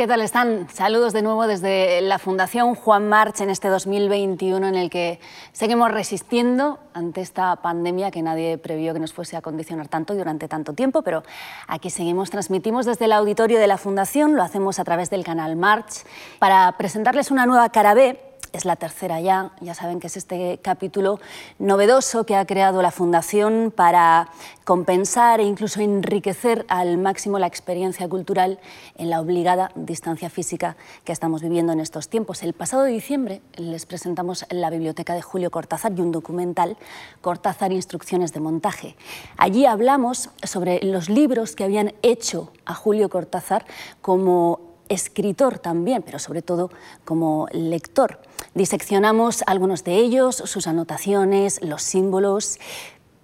¿Qué tal están? Saludos de nuevo desde la Fundación Juan March en este 2021 en el que seguimos resistiendo ante esta pandemia que nadie previó que nos fuese a condicionar tanto y durante tanto tiempo, pero aquí seguimos, transmitimos desde el auditorio de la Fundación, lo hacemos a través del canal March para presentarles una nueva cara B es la tercera ya, ya saben que es este capítulo novedoso que ha creado la Fundación para compensar e incluso enriquecer al máximo la experiencia cultural en la obligada distancia física que estamos viviendo en estos tiempos. El pasado diciembre les presentamos la biblioteca de Julio Cortázar y un documental, Cortázar Instrucciones de Montaje. Allí hablamos sobre los libros que habían hecho a Julio Cortázar como escritor también, pero sobre todo como lector. Diseccionamos algunos de ellos, sus anotaciones, los símbolos,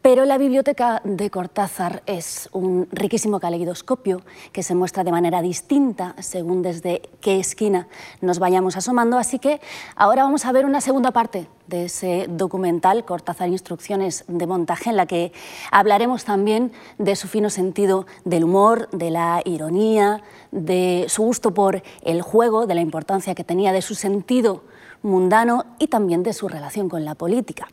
pero la biblioteca de Cortázar es un riquísimo caleidoscopio que se muestra de manera distinta según desde qué esquina nos vayamos asomando. Así que ahora vamos a ver una segunda parte de ese documental, Cortázar Instrucciones de Montaje, en la que hablaremos también de su fino sentido del humor, de la ironía, de su gusto por el juego, de la importancia que tenía, de su sentido mundano y también de su relación con la política.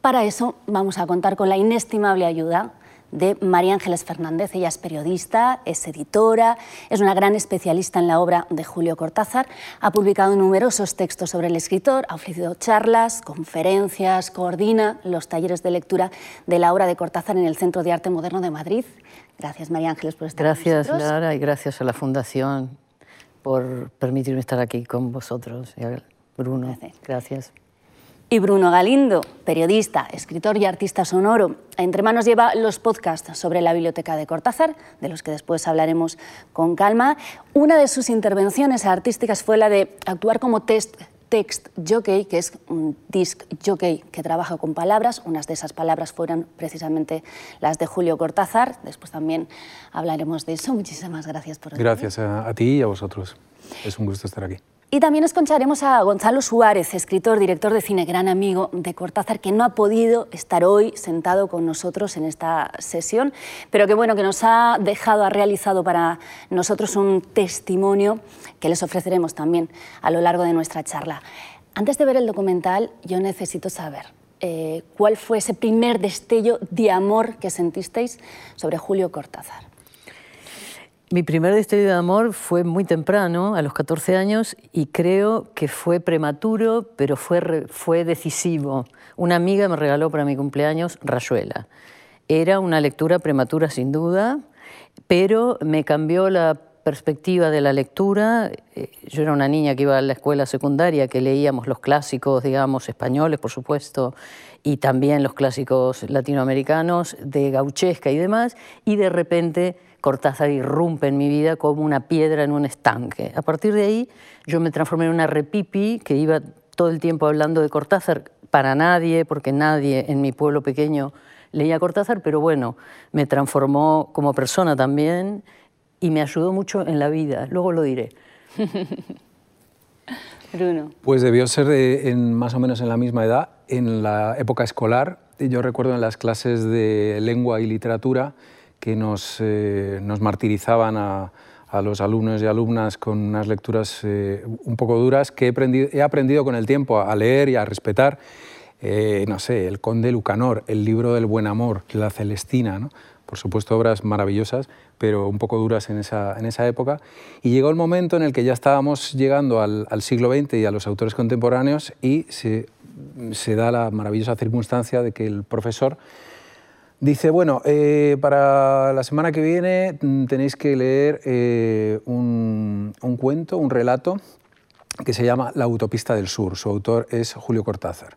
Para eso vamos a contar con la inestimable ayuda de María Ángeles Fernández. Ella es periodista, es editora, es una gran especialista en la obra de Julio Cortázar, ha publicado numerosos textos sobre el escritor, ha ofrecido charlas, conferencias, coordina los talleres de lectura de la obra de Cortázar en el Centro de Arte Moderno de Madrid. Gracias, María Ángeles, por estar gracias, con Gracias, Lara, y gracias a la Fundación por permitirme estar aquí con vosotros. Bruno, gracias. gracias y Bruno Galindo, periodista, escritor y artista sonoro. Entre manos lleva los podcasts sobre la biblioteca de Cortázar, de los que después hablaremos con calma. Una de sus intervenciones artísticas fue la de actuar como test text jockey, que es un disc jockey que trabaja con palabras. Unas de esas palabras fueron precisamente las de Julio Cortázar. Después también hablaremos de eso. Muchísimas gracias por Gracias a, a ti y a vosotros. Es un gusto estar aquí. Y también escucharemos a Gonzalo Suárez, escritor, director de cine, gran amigo de Cortázar, que no ha podido estar hoy sentado con nosotros en esta sesión, pero que bueno, que nos ha dejado, ha realizado para nosotros un testimonio que les ofreceremos también a lo largo de nuestra charla. Antes de ver el documental, yo necesito saber eh, cuál fue ese primer destello de amor que sentisteis sobre Julio Cortázar. Mi primer destello de amor fue muy temprano, a los 14 años, y creo que fue prematuro, pero fue, fue decisivo. Una amiga me regaló para mi cumpleaños Rayuela. Era una lectura prematura sin duda, pero me cambió la perspectiva de la lectura. Eh, yo era una niña que iba a la escuela secundaria, que leíamos los clásicos, digamos, españoles, por supuesto, y también los clásicos latinoamericanos de gauchesca y demás, y de repente Cortázar irrumpe en mi vida como una piedra en un estanque. A partir de ahí yo me transformé en una repipi que iba todo el tiempo hablando de Cortázar para nadie, porque nadie en mi pueblo pequeño leía Cortázar, pero bueno, me transformó como persona también y me ayudó mucho en la vida. Luego lo diré. Bruno. Pues debió ser en, más o menos en la misma edad, en la época escolar. Yo recuerdo en las clases de lengua y literatura que nos, eh, martirizaban a, los alumnos y alumnas con unas lecturas eh, un poco duras que he aprendido, he aprendido, con el tiempo a leer y a respetar. Eh, no sé, El Conde Lucanor, El libro del buen amor, La Celestina, ¿no? por supuesto obras maravillosas, pero un poco duras en esa, en esa época. Y llegó el momento en el que ya estábamos llegando al, siglo XX y a los autores contemporáneos y se da la maravillosa circunstancia de que el profesor Dice, bueno, eh, para la semana que viene mm, tenéis que leer eh, un, cuento, un relato que se llama La autopista del sur. Su autor es Julio Cortázar.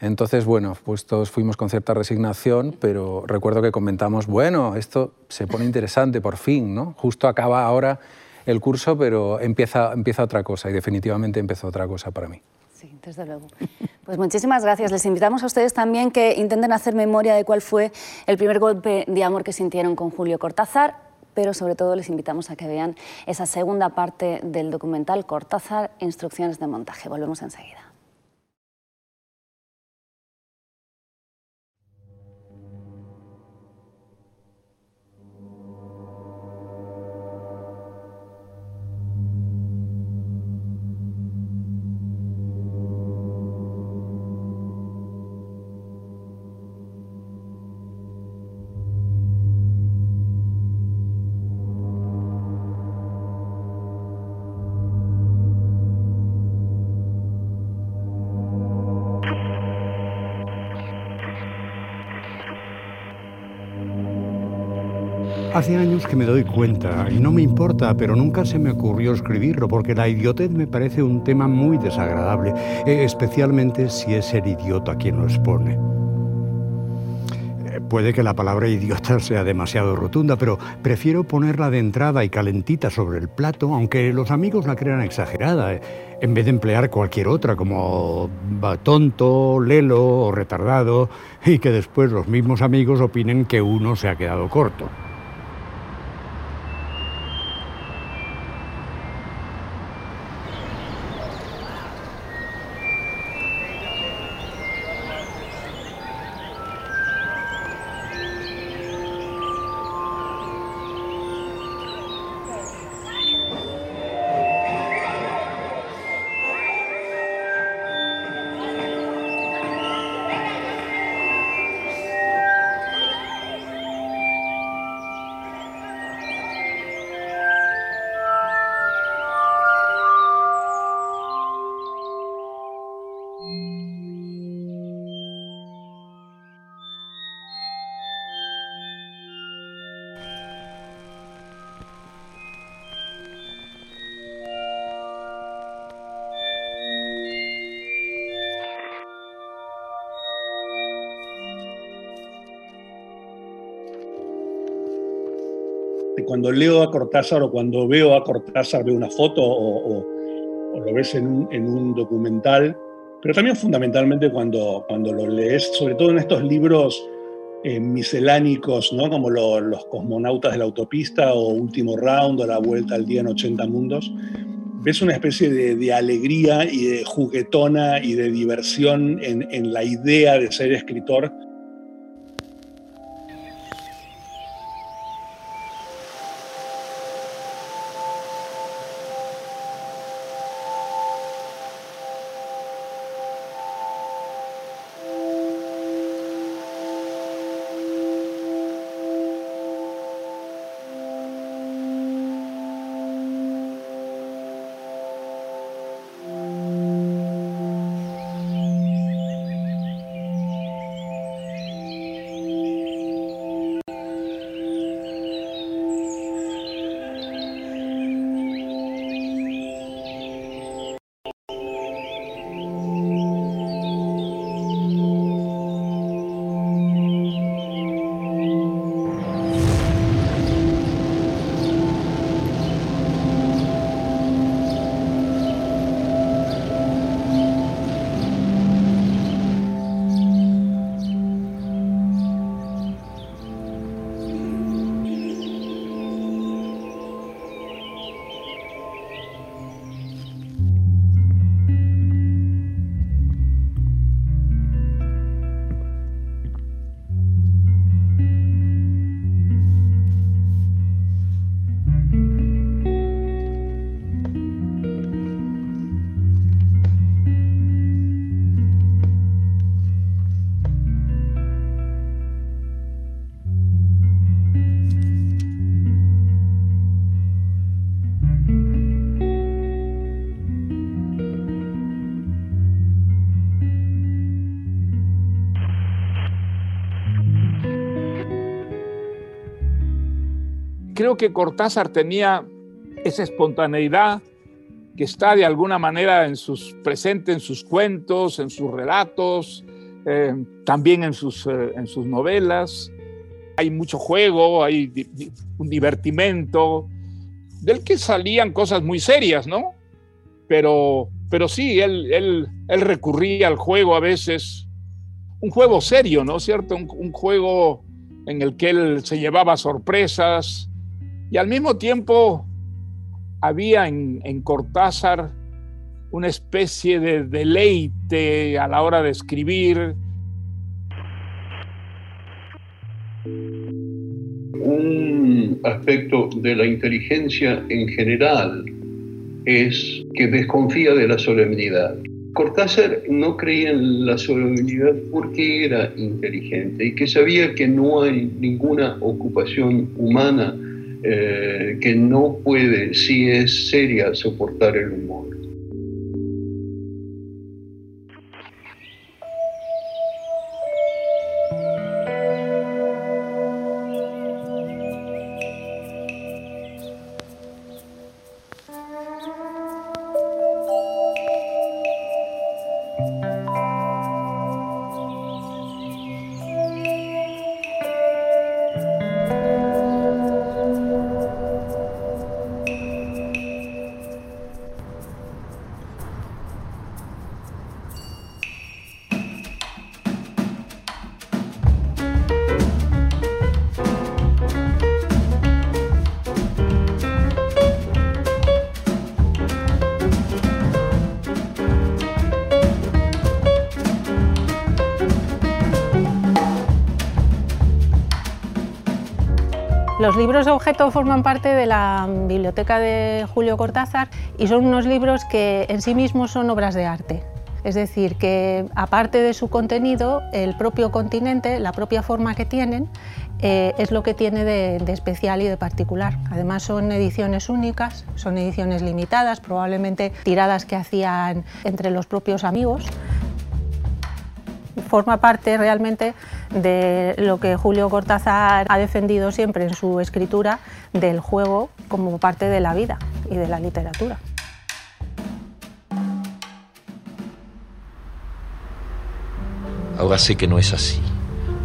Entonces, bueno, pues todos fuimos con cierta resignación, pero recuerdo que comentamos, bueno, esto se pone interesante por fin, ¿no? Justo acaba ahora el curso, pero empieza, empieza otra cosa y definitivamente empezó otra cosa para mí. Desde luego. Pues muchísimas gracias. Les invitamos a ustedes también que intenten hacer memoria de cuál fue el primer golpe de amor que sintieron con Julio Cortázar, pero sobre todo les invitamos a que vean esa segunda parte del documental Cortázar, Instrucciones de montaje. Volvemos enseguida. Hace años que me doy cuenta, y no me importa, pero nunca se me ocurrió escribirlo, porque la idiotez me parece un tema muy desagradable, eh, especialmente si es el idiota quien lo expone. Eh, puede que la palabra idiota sea demasiado rotunda, pero prefiero ponerla de entrada y calentita sobre el plato, aunque los amigos la crean exagerada, eh, en vez de emplear cualquier otra como tonto, lelo o retardado, y que después los mismos amigos opinen que uno se ha quedado corto. Cuando leo a Cortázar o cuando veo a Cortázar, veo una foto o, lo ves en un, documental, pero también fundamentalmente cuando, cuando lo lees, sobre todo en estos libros eh, miscelánicos, ¿no? como Los cosmonautas de la autopista o Último Round o La Vuelta al Día en 80 Mundos, ves una especie de, alegría y de juguetona y de diversión en la idea de ser escritor que Cortázar tenía esa espontaneidad que está de alguna manera en sus, presente en sus cuentos, en sus relatos, eh, también en sus, eh, en sus novelas. Hay mucho juego, hay un divertimento, del que salían cosas muy serias, ¿no? Pero, pero sí, él, él, él recurría al juego a veces, un juego serio, ¿no cierto? Un, un juego en el que él se llevaba sorpresas, y al mismo tiempo había en, Cortázar una especie de deleite a la hora de escribir. Un aspecto de la inteligencia en general es que desconfía de la solemnidad. Cortázar no creía en la solemnidad porque era inteligente y que sabía que no hay ninguna ocupación humana eh, que no puede, si es seria, soportar el humor. Los libros objeto forman parte de la biblioteca de Julio Cortázar y son unos libros que en sí mismos son obras de arte. Es decir, que aparte de su contenido, el propio continente, la propia forma que tienen, eh, es lo que tiene de, especial y de particular. Además son ediciones únicas, son ediciones limitadas, probablemente tiradas que hacían entre los propios amigos. Forma parte realmente de lo que Julio Cortázar ha defendido siempre en su escritura del juego como parte de la vida y de la literatura. Ahora sé que no es así,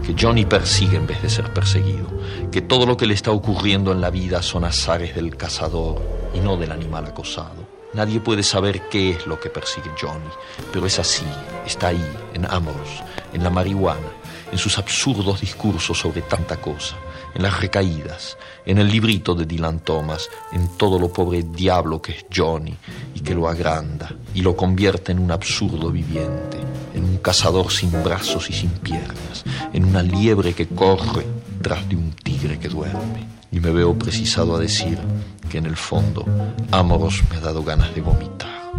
que Johnny persigue en vez de ser perseguido, que todo lo que le está ocurriendo en la vida son azares del cazador y no del animal acosado. Nadie puede saber qué es lo que persigue Johnny, pero es así, está ahí, en Amorous, en la marihuana, en sus absurdos discursos sobre tanta cosa, en las recaídas, en el librito de Dylan Thomas, en todo lo pobre diablo que es Johnny y que lo agranda y lo convierte en un absurdo viviente, en un cazador sin brazos y sin piernas, en una liebre que corre tras de un tigre que duerme. Y me veo precisado a decir que en el fondo Amoros me ha dado ganas de vomitar,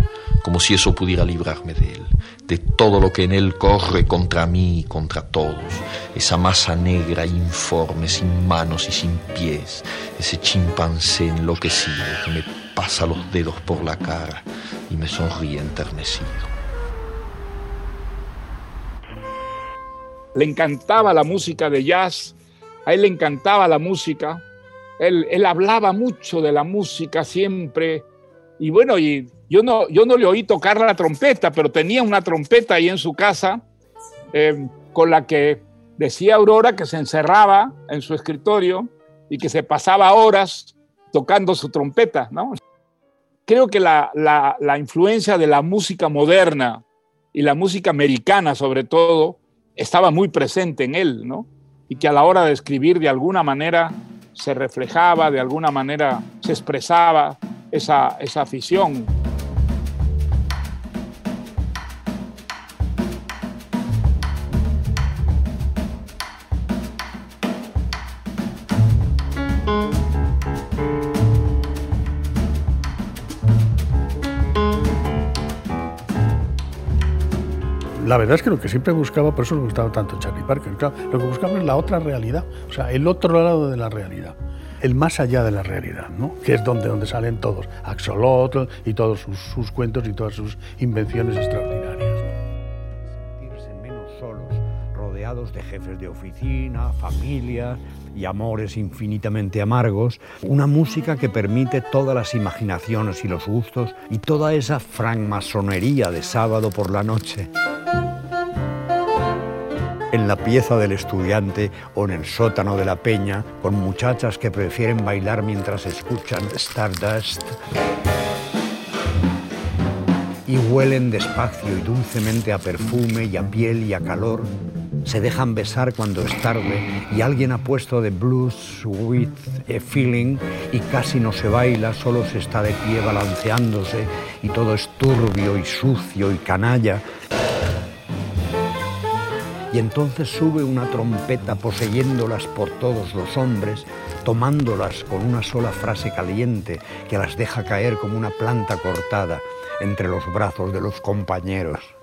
como si eso pudiera librarme de él de todo lo que en él corre contra mí y contra todos, esa masa negra informe, sin manos y sin pies, ese chimpancé enloquecido que me pasa los dedos por la cara y me sonríe enternecido. Le encantaba la música de jazz, a él le encantaba la música, él, él hablaba mucho de la música siempre, y bueno, y yo no, yo no le oí tocar la trompeta, pero tenía una trompeta ahí en su casa eh, con la que decía Aurora que se encerraba en su escritorio y que se pasaba horas tocando su trompeta, ¿no? Creo que la, la, la influencia de la música moderna y la música americana, sobre todo, estaba muy presente en él, ¿no? Y que a la hora de escribir, de alguna manera, se reflejaba, de alguna manera se expresaba esa, esa afición. La verdad es que lo que siempre buscaba, por eso me gustaba tanto Charlie Parker, claro, lo que buscaba es la otra realidad, o sea, el otro lado de la realidad, el más allá de la realidad, ¿no? que es donde, donde salen todos, Axolotl y todos sus, sus cuentos y todas sus invenciones extraordinarias. De jefes de oficina, familias y amores infinitamente amargos, una música que permite todas las imaginaciones y los gustos y toda esa francmasonería de sábado por la noche. En la pieza del estudiante o en el sótano de la peña, con muchachas que prefieren bailar mientras escuchan Stardust. Y huelen despacio y dulcemente a perfume y a piel y a calor. Se dejan besar cuando es tarde y alguien ha puesto de blues with a feeling y casi no se baila, solo se está de pie balanceándose y todo es turbio y sucio y canalla y entonces sube una trompeta poseyéndolas por todos los hombres, tomándolas con una sola frase caliente que las deja caer como una planta cortada entre los brazos de los compañeros.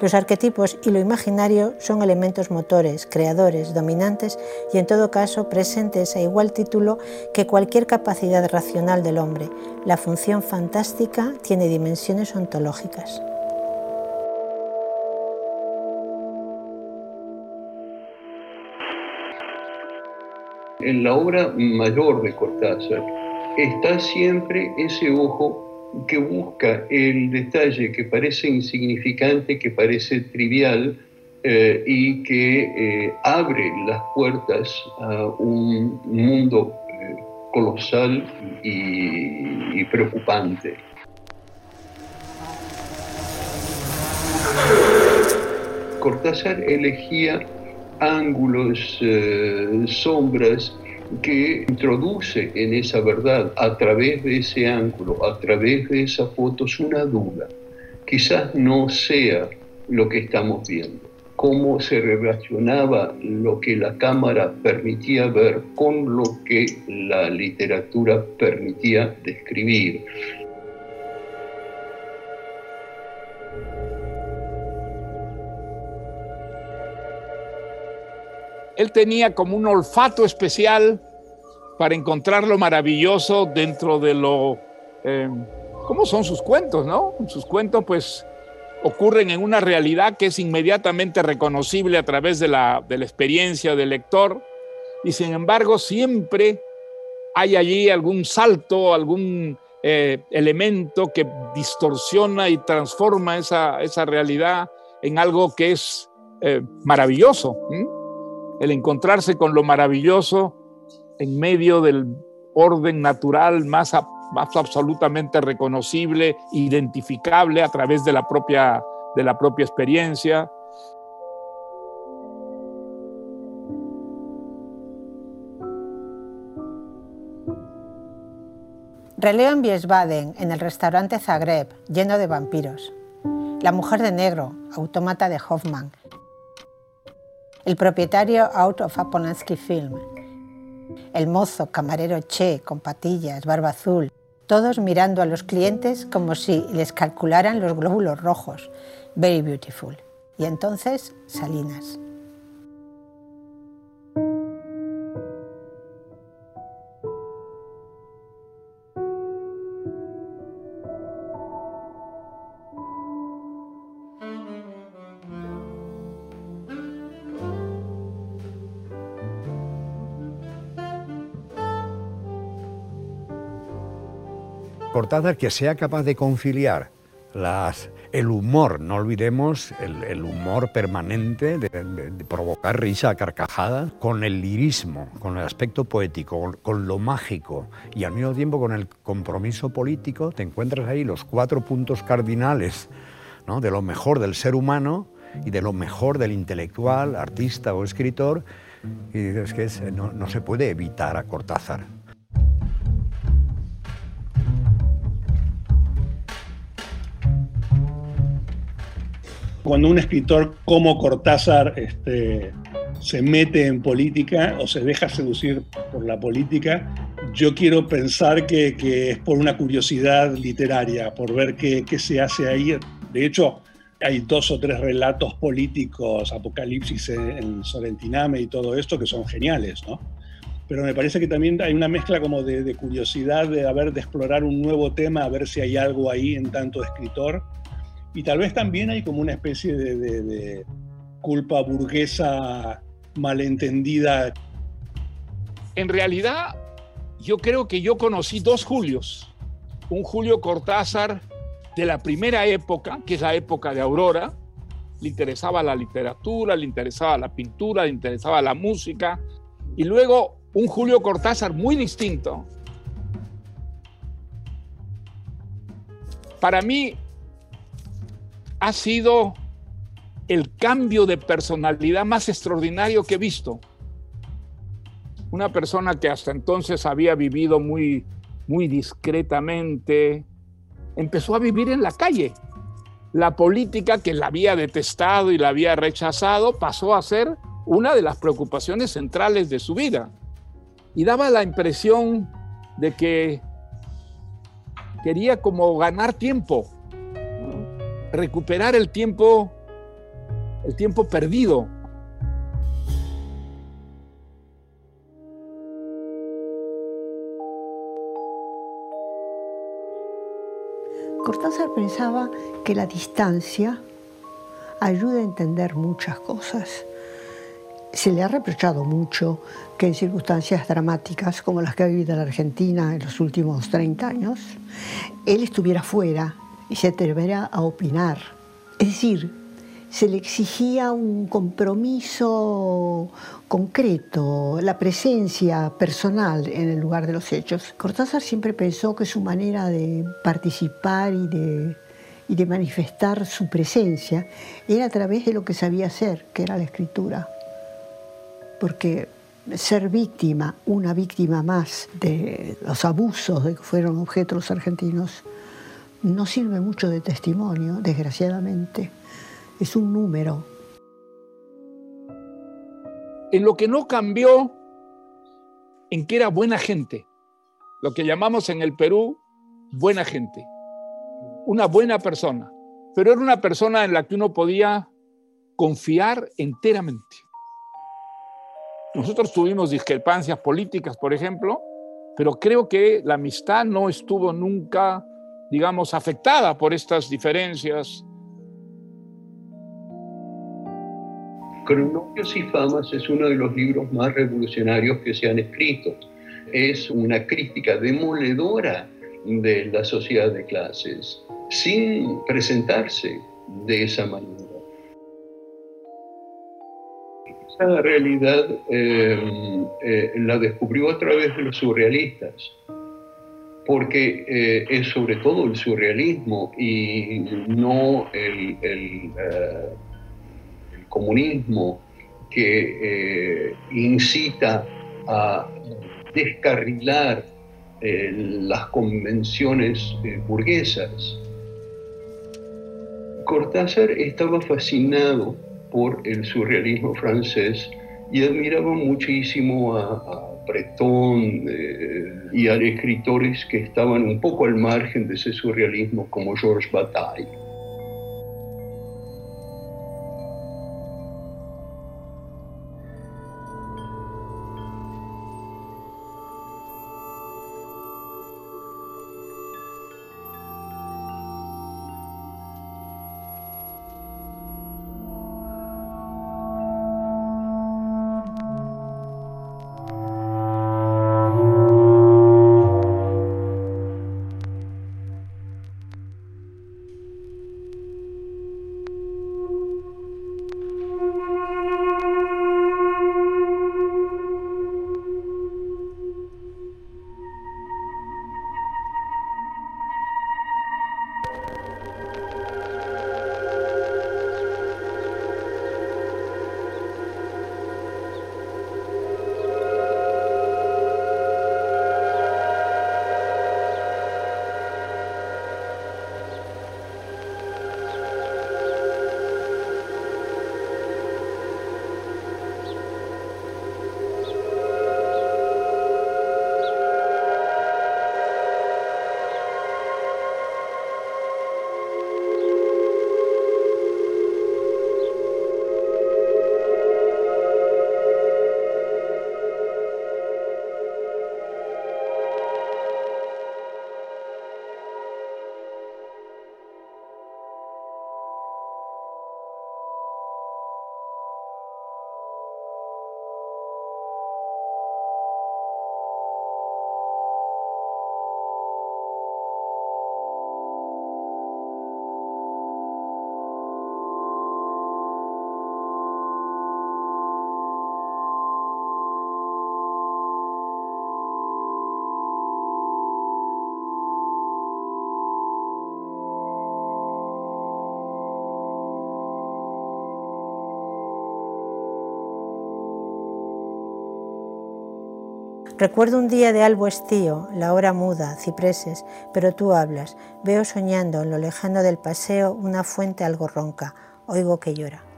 Los arquetipos y lo imaginario son elementos motores, creadores, dominantes y en todo caso presentes a igual título que cualquier capacidad racional del hombre. La función fantástica tiene dimensiones ontológicas. En la obra mayor de Cortázar está siempre ese ojo que busca el detalle que parece insignificante, que parece trivial eh, y que eh, abre las puertas a un mundo eh, colosal y, y preocupante. Cortázar elegía ángulos, sombras, que introduce en esa verdad, a través de ese ángulo, a través de esas fotos, una duda. Quizás no sea lo que estamos viendo, cómo se relacionaba lo que la cámara permitía ver con lo que la literatura permitía describir. él tenía como un olfato especial para encontrar lo maravilloso dentro de lo... Eh, ¿Cómo son sus cuentos, no? Sus cuentos pues ocurren en una realidad que es inmediatamente reconocible a través de la, de la experiencia del lector y sin embargo siempre hay allí algún salto, algún eh, elemento que distorsiona y transforma esa, esa realidad en algo que es eh, maravilloso el encontrarse con lo maravilloso en medio del orden natural más, absolutamente reconocible, identificable a través de la propia, experiencia. Releo en Wiesbaden, en el restaurante Zagreb, lleno de vampiros. La mujer de negro, autómata de Hoffman, el propietario out of a film, el mozo camarero Che con patillas, barba azul, todos mirando a los clientes como si les calcularan los glóbulos rojos. Very beautiful. Y entonces Salinas. Que sea capaz de conciliar el humor, no olvidemos el, humor permanente de, provocar risa, carcajada, con el lirismo, con el aspecto poético, con, lo mágico y al mismo tiempo con el compromiso político, te encuentras ahí los cuatro puntos cardinales de lo mejor del ser humano y de lo mejor del intelectual, artista o escritor, y dices que no se puede evitar a Cortázar. Cuando un escritor como Cortázar este, se mete en política o se deja seducir por la política, yo quiero pensar que, es por una curiosidad literaria, por ver qué, se hace ahí. De hecho, hay dos o tres relatos políticos, Apocalipsis en Sorentiname y todo esto, que son geniales, ¿no? Pero me parece que también hay una mezcla como de, de curiosidad, de haber de explorar un nuevo tema, a ver si hay algo ahí en tanto escritor y tal vez también hay como una especie de, culpa burguesa malentendida. En realidad, yo creo que yo conocí dos Julios. Un Julio Cortázar de la primera época, que es la época de Aurora. Le interesaba la literatura, le interesaba la pintura, le interesaba la música. Y luego un Julio Cortázar muy distinto. Para mí, ha sido el cambio de personalidad más extraordinario que he visto. Una persona que hasta entonces había vivido muy, muy discretamente, empezó a vivir en la calle. La política que la había detestado y la había rechazado pasó a ser una de las preocupaciones centrales de su vida. Y daba la impresión de que quería como ganar tiempo, recuperar el tiempo el tiempo perdido. Cortázar pensaba que la distancia ayuda a entender muchas cosas. Se le ha reprochado mucho que en circunstancias dramáticas como las que ha vivido la Argentina en los últimos 30 años, él estuviera fuera y se atreviera a opinar. Es decir, se le exigía un compromiso concreto, la presencia personal en el lugar de los hechos. Cortázar siempre pensó que su manera de participar y de, y de manifestar su presencia era a través de lo que sabía hacer, que era la escritura. Porque ser víctima, una víctima más de los abusos de que fueron objeto los argentinos, no sirve mucho de testimonio, desgraciadamente. Es un número. En lo que no cambió, en que era buena gente, lo que llamamos en el Perú buena gente, una buena persona, pero era una persona en la que uno podía confiar enteramente. Nosotros tuvimos discrepancias políticas, por ejemplo, pero creo que la amistad no estuvo nunca, digamos, afectada por estas diferencias. Cronopios y Famas es uno de los libros más revolucionarios que se han escrito. Es una crítica demoledora de la sociedad de clases, sin presentarse de esa manera. Esa realidad eh, eh, la descubrió a través de los surrealistas, porque eh, es sobre todo el surrealismo y no el, el comunismo que incita a descarrilar las convenciones burguesas. Cortázar estaba fascinado por el surrealismo francés y admiraba muchísimo a Breton eh, y a escritores que estaban un poco al margen de ese surrealismo como Georges Bataille. Recuerdo un día de albo estío, la hora muda, cipreses, pero tú hablas. Veo soñando en lo lejano del paseo una fuente algo ronca. Oigo que llora.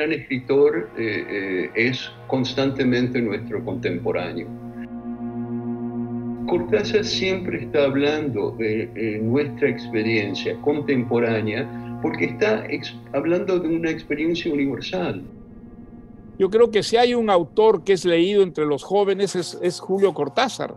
Gran escritor eh, eh, es constantemente nuestro contemporáneo. Cortázar siempre está hablando de nuestra experiencia contemporánea porque está hablando de una experiencia universal. Yo creo que si hay un autor que es leído entre los jóvenes es, Julio Cortázar.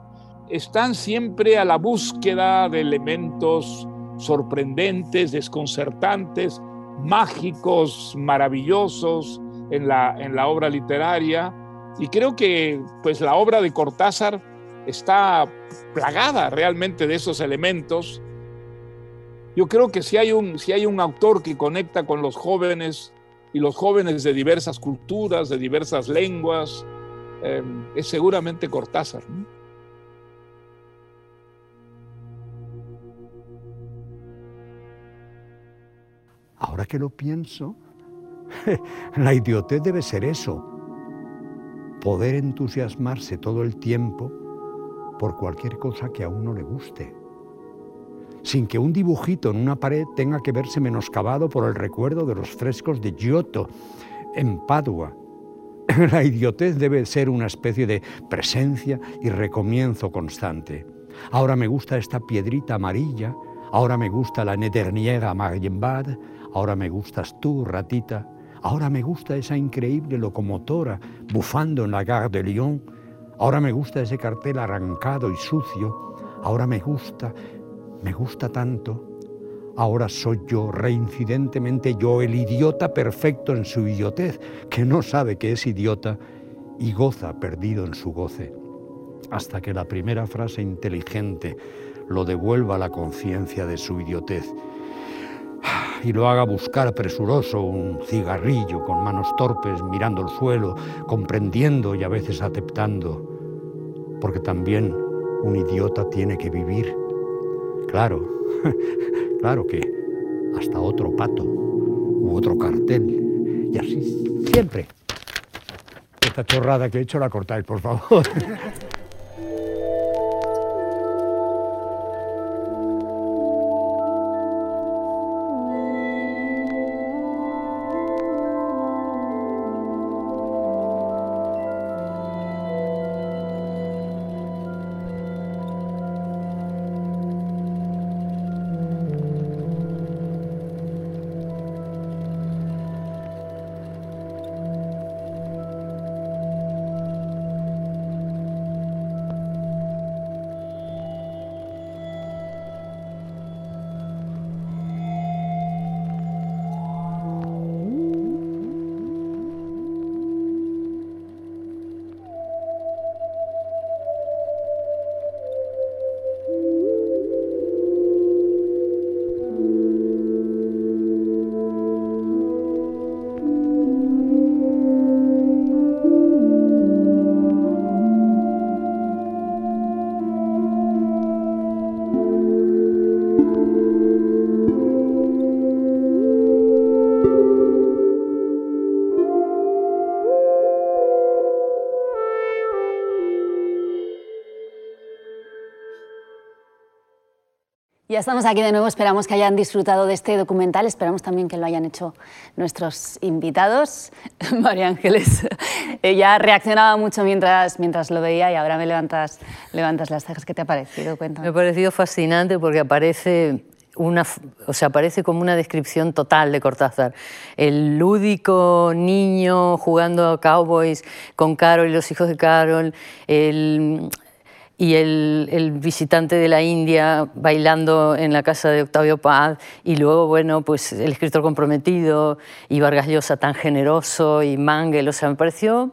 Están siempre a la búsqueda de elementos sorprendentes, desconcertantes, mágicos, maravillosos en la, en la obra literaria. Y creo que pues, la obra de Cortázar está plagada realmente de esos elementos. Yo creo que si hay un, si hay un autor que conecta con los jóvenes y los jóvenes de diversas culturas, de diversas lenguas, em, es seguramente Cortázar. Ahora que lo pienso, la idiotez debe ser eso, poder entusiasmarse todo el tiempo por cualquier cosa que a uno le guste, sin que un dibujito en una pared tenga que verse menoscabado por el recuerdo de los frescos de Giotto en Padua. La idiotez debe ser una especie de presencia y recomienzo constante. Ahora me gusta esta piedrita amarilla, ahora me gusta la Nederniera Marienbad, ahora me gustas tú, ratita, ahora me gusta esa increíble locomotora bufando en la Gare de Lyon, Ahora me gusta ese cartel arrancado y sucio. Ahora me gusta, me gusta tanto. Ahora soy yo, reincidentemente yo, el idiota perfecto en su idiotez, que no sabe que es idiota y goza perdido en su goce, hasta que la primera frase inteligente lo devuelva a la conciencia de su idiotez y lo haga buscar presuroso un cigarrillo con manos torpes mirando el suelo, comprendiendo y a veces aceptando, porque también un idiota tiene que vivir. Claro, claro que hasta otro pato u otro cartel y así siempre. Esta chorrada que he hecho la cortáis, por favor. Ya estamos aquí de nuevo, esperamos que hayan disfrutado de este documental, esperamos también que lo hayan hecho nuestros invitados. María Ángeles, ella reaccionaba mucho mientras, mientras lo veía y ahora me levantas, levantas las cejas. ¿Qué te ha parecido? Me ha parecido fascinante porque aparece una, o sea, aparece como una descripción total de Cortázar. El lúdico niño jugando a cowboys con Carol y los hijos de Carol, y el, visitante de la India bailando en la casa de Octavio Paz y luego, bueno, pues el escritor comprometido y Vargas Llosa tan generoso y Mangel, o sea, me pareció...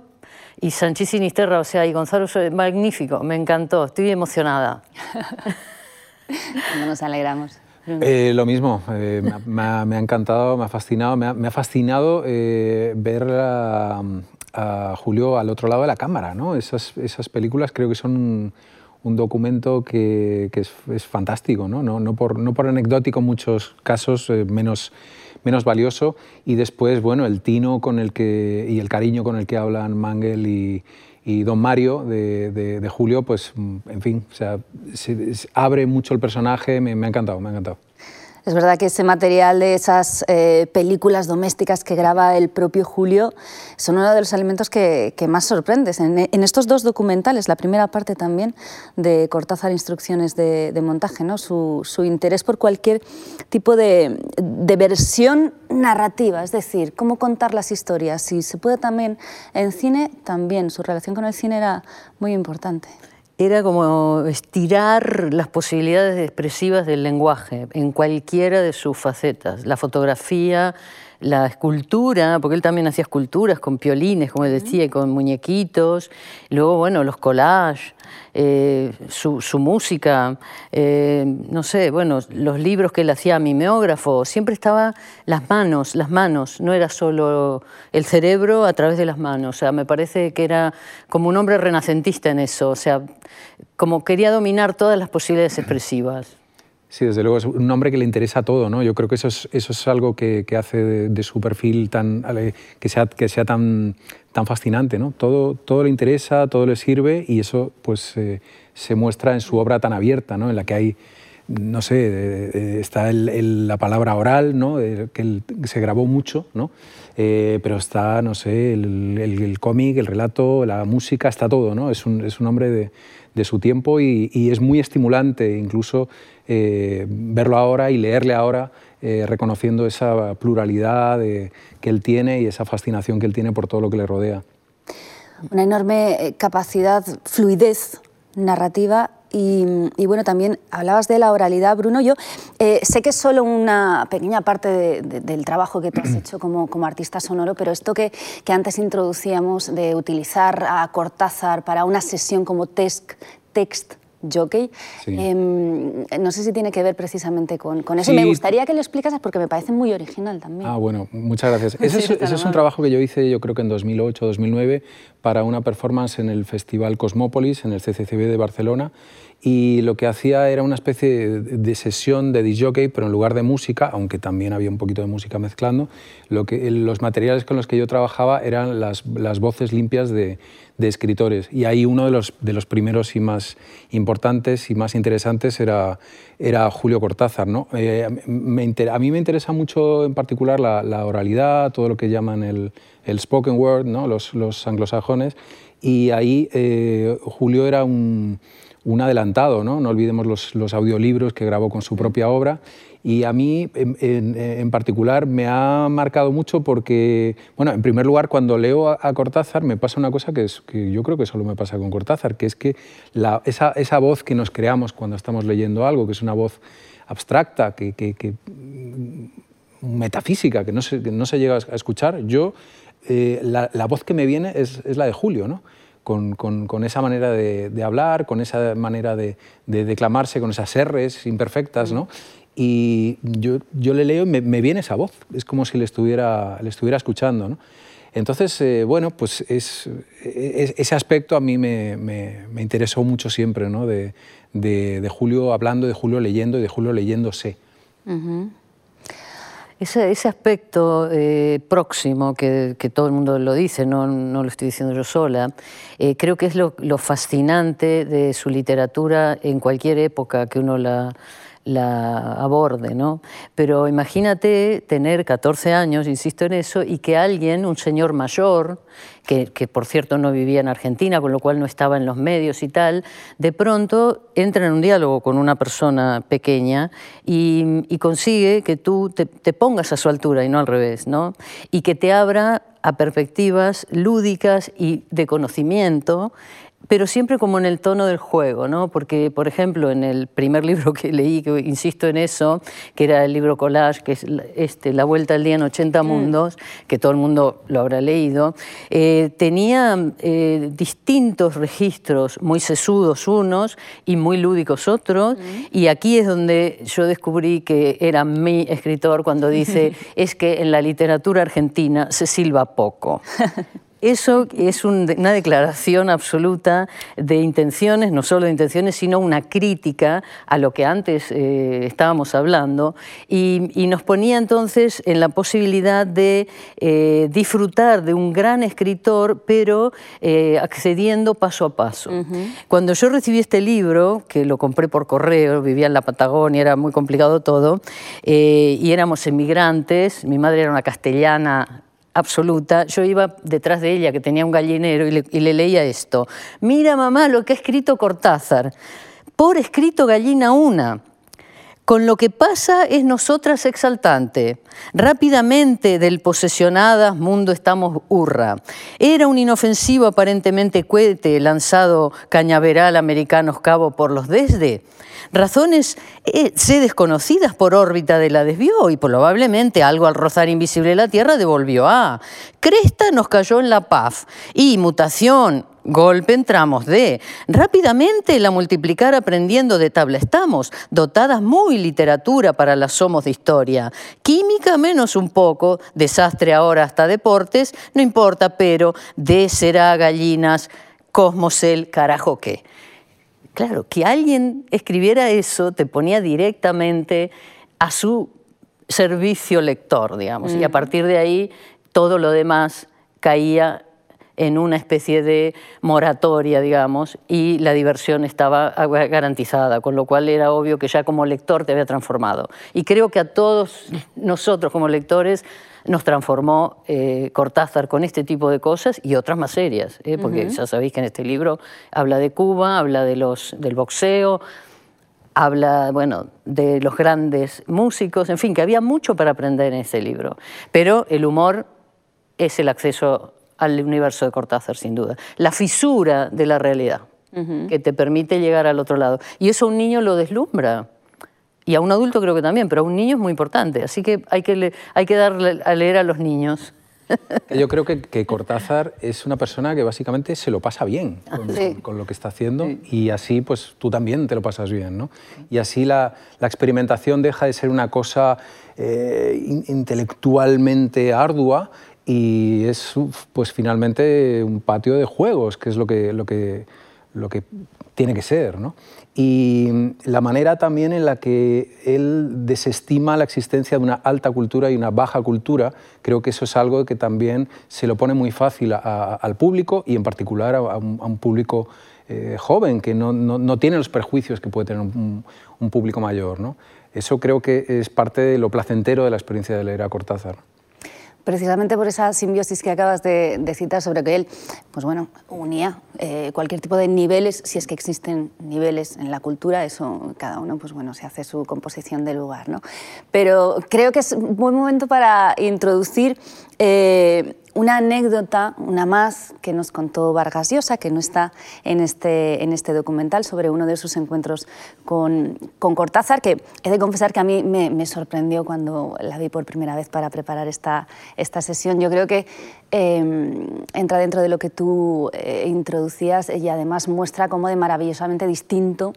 Y Sanchís Sinisterra, o sea, y Gonzalo, magnífico, me encantó, estoy emocionada. nos alegramos. Eh, lo mismo, eh, me, ha, encantado, me ha fascinado, me ha, fascinado eh, ver a, a, Julio al otro lado de la cámara, ¿no? Esas, esas películas creo que son un documento que, es, fantástico, ¿no? No, por, no por anecdótico en muchos casos, eh, menos, menos valioso. Y después, bueno, el tino con el que, y el cariño con el que hablan Mangel y, Don Mario de, de, Julio, pues, en fin, o sea, se, abre mucho el personaje, me, me ha encantado, me ha encantado. Es verdad que ese material de esas eh, películas domésticas que graba el propio Julio son uno de los elementos que, más sorprendes. En, estos dos documentales, la primera parte también de Cortázar Instrucciones de, Montaje, ¿no? Su, interés por cualquier tipo de, de, versión narrativa, es decir, cómo contar las historias. Si se puede también en cine, también su relación con el cine era muy importante era como estirar las posibilidades expresivas del lenguaje en cualquiera de sus facetas. La fotografía, la escultura, porque él también hacía esculturas con piolines, como decía, y con muñequitos. Luego, bueno, los collages, eh, su, música, eh, no sé, bueno, los libros que él hacía mimeógrafo, siempre estaba las manos, las manos, no era solo el cerebro a través de las manos. O sea, me parece que era como un hombre renacentista en eso, o sea, como quería dominar todas las posibilidades expresivas. Sí, desde luego es un hombre que le interesa todo, ¿no? Yo creo que eso es, eso es algo que, hace de, su perfil tan, que sea, tan, fascinante, ¿no? Todo, le interesa, todo le sirve y eso pues eh, se muestra en su obra tan abierta, ¿no? En la que hay, no sé, está la palabra oral, ¿no? que se grabó mucho, ¿no? Eh, pero está, no sé, el, el, cómic, el relato, la música, está todo, ¿no? Es un, hombre de, su tiempo y, es muy estimulante incluso eh, verlo ahora y leerle ahora, eh, reconociendo esa pluralidad que él tiene y esa fascinación que él tiene por todo lo que le rodea. Una enorme eh, capacidad, fluidez narrativa y, bueno, también hablabas de la oralidad, Bruno. Yo sé que es solo una pequeña parte del trabajo que tú has hecho como, como artista sonoro, pero esto que, que, antes introducíamos de utilizar a Cortázar para una sesión como text, text jockey. Em, no sé si tiene que ver precisamente con, con eso. Me gustaría que lo explicases porque me parece muy original también. Ah, bueno, muchas gracias. Ese, es, un trabajo que yo hice, yo creo que en 2008 2009, para una performance en el Festival Cosmópolis, en el CCCB de Barcelona y lo que hacía era una especie de sesión de disjockey, pero en lugar de música, aunque también había un poquito de música mezclando, lo que, los materiales con los que yo trabajaba eran las, las voces limpias de, de, escritores. Y ahí uno de los, de los primeros y más importantes y más interesantes era, era Julio Cortázar. ¿no? Eh, me a mí me interesa mucho en particular la, la oralidad, todo lo que llaman el, el spoken word, ¿no? los, los anglosajones, y ahí eh, Julio era un un adelantado, ¿no? No olvidemos los, audiolibros que grabó con su propia obra. Y a mí, en, particular, me ha marcado mucho porque, bueno, en primer lugar, cuando leo a, Cortázar, me pasa una cosa que, es, que yo creo que solo me pasa con Cortázar, que es que esa, esa, voz que nos creamos cuando estamos leyendo algo, que es una voz abstracta, que, mm, metafísica, que no se, no se llega a escuchar, yo, eh, la, la, voz que me viene es, es la de Julio, ¿no? Con, esa manera de, hablar, con esa manera de, declamarse, con esas R's imperfectas, ¿no? Y yo, yo le leo y me, viene esa voz, es como si le estuviera, le estuviera escuchando, ¿no? Entonces, eh, bueno, pues es, ese aspecto a mí me, me, interesó mucho siempre, ¿no? De, de, Julio hablando, de Julio leyendo y de Julio leyéndose. Ese, aspecto eh, próximo, que, todo el mundo lo dice, no, lo estoy diciendo yo sola, eh, creo que es lo, fascinante de su literatura en cualquier época que uno la, la aborde, ¿no? Pero imagínate tener 14 años, insisto en eso, y que alguien, un señor mayor, que, por cierto no vivía en Argentina, con lo cual no estaba en los medios y tal, de pronto entra en un diálogo con una persona pequeña y, consigue que tú te, te, pongas a su altura y no al revés, ¿no? Y que te abra a perspectivas lúdicas y de conocimiento pero siempre como en el tono del juego, ¿no? Porque, por ejemplo, en el primer libro que leí, que insisto en eso, que era el libro Collage, que es este, La Vuelta al Día en 80 mm. Mundos, que todo el mundo lo habrá leído, eh, tenía eh, distintos registros, muy sesudos unos y muy lúdicos otros, mm. y aquí es donde yo descubrí que era mi escritor cuando dice, es que en la literatura argentina se silba poco. eso es una declaración absoluta de intenciones, no solo de intenciones, sino una crítica a lo que antes eh, estábamos hablando, y, nos ponía entonces en la posibilidad de eh, disfrutar de un gran escritor, pero eh, accediendo paso a paso. Cuando yo recibí este libro, que lo compré por correo, vivía en la Patagonia, era muy complicado todo, y éramos emigrantes, mi madre era una castellana absoluta, yo iba detrás de ella, que tenía un gallinero, y le, leía esto. Mira, mamá, lo que ha escrito Cortázar. Por escrito gallina una. Con lo que pasa es nosotras exaltante. Rápidamente del posesionadas mundo estamos hurra. Era un inofensivo aparentemente cohete lanzado cañaveral americanos cabo por los desde razones eh, desconocidas por órbita de la desvió y probablemente algo al rozar invisible la Tierra devolvió a. Cresta nos cayó en la paz y mutación, golpe entramos de. Rápidamente la multiplicar aprendiendo de tabla estamos, dotadas muy literatura para las somos de historia. Química menos un poco, desastre ahora hasta deportes, no importa, pero de será gallinas, cosmos el carajo qué. Claro, que alguien escribiera eso te ponía directamente a su servicio lector, digamos, y a partir de ahí todo lo demás caía en una especie de moratoria, digamos, y la diversión estaba garantizada, con lo cual era obvio que ya como lector te había transformado. Y creo que a todos nosotros como lectores nos transformó eh, Cortázar con este tipo de cosas y otras más serias, ¿eh? porque ya sabéis que en este libro habla de Cuba, habla de los, del boxeo, habla bueno, de los grandes músicos, en fin, que había mucho para aprender en este libro. Pero el humor es el acceso al universo de Cortázar, sin duda. La fisura de la realidad, que te permite llegar al otro lado. Y eso un niño lo deslumbra y a un adulto creo que también, pero a un niño es muy importante. Así que hay que, hay que darle a leer a los niños. Yo creo que, que, Cortázar es una persona que básicamente se lo pasa bien con, lo que está haciendo y así pues tú también te lo pasas bien. ¿no? Y así la, la experimentación deja de ser una cosa eh, intelectualmente ardua y es pues finalmente un patio de juegos, que es lo que, lo que, lo que tiene que ser. ¿no? y la manera también en la que él desestima la existencia de una alta cultura y una baja cultura, creo que eso es algo que también se lo pone muy fácil al público y en particular a, un, público eh, joven que no, no, tiene los perjuicios que puede tener un, un público mayor. ¿no? Eso creo que es parte de lo placentero de la experiencia de leer a Cortázar precisamente por esa simbiosis que acabas de, citar sobre que él pues bueno, unía eh, cualquier tipo de niveles, si es que existen niveles en la cultura, eso cada uno pues bueno, se hace su composición de lugar. ¿no? Pero creo que es un buen momento para introducir eh, una anécdota, una más, que nos contó Vargas Llosa, que no está en este, en este documental, sobre uno de sus encuentros con, con Cortázar, que he de confesar que a mí me, sorprendió cuando la vi por primera vez para preparar esta, esta sesión. Yo creo que em, entra dentro de lo que tú eh, introducías y además muestra cómo de maravillosamente distinto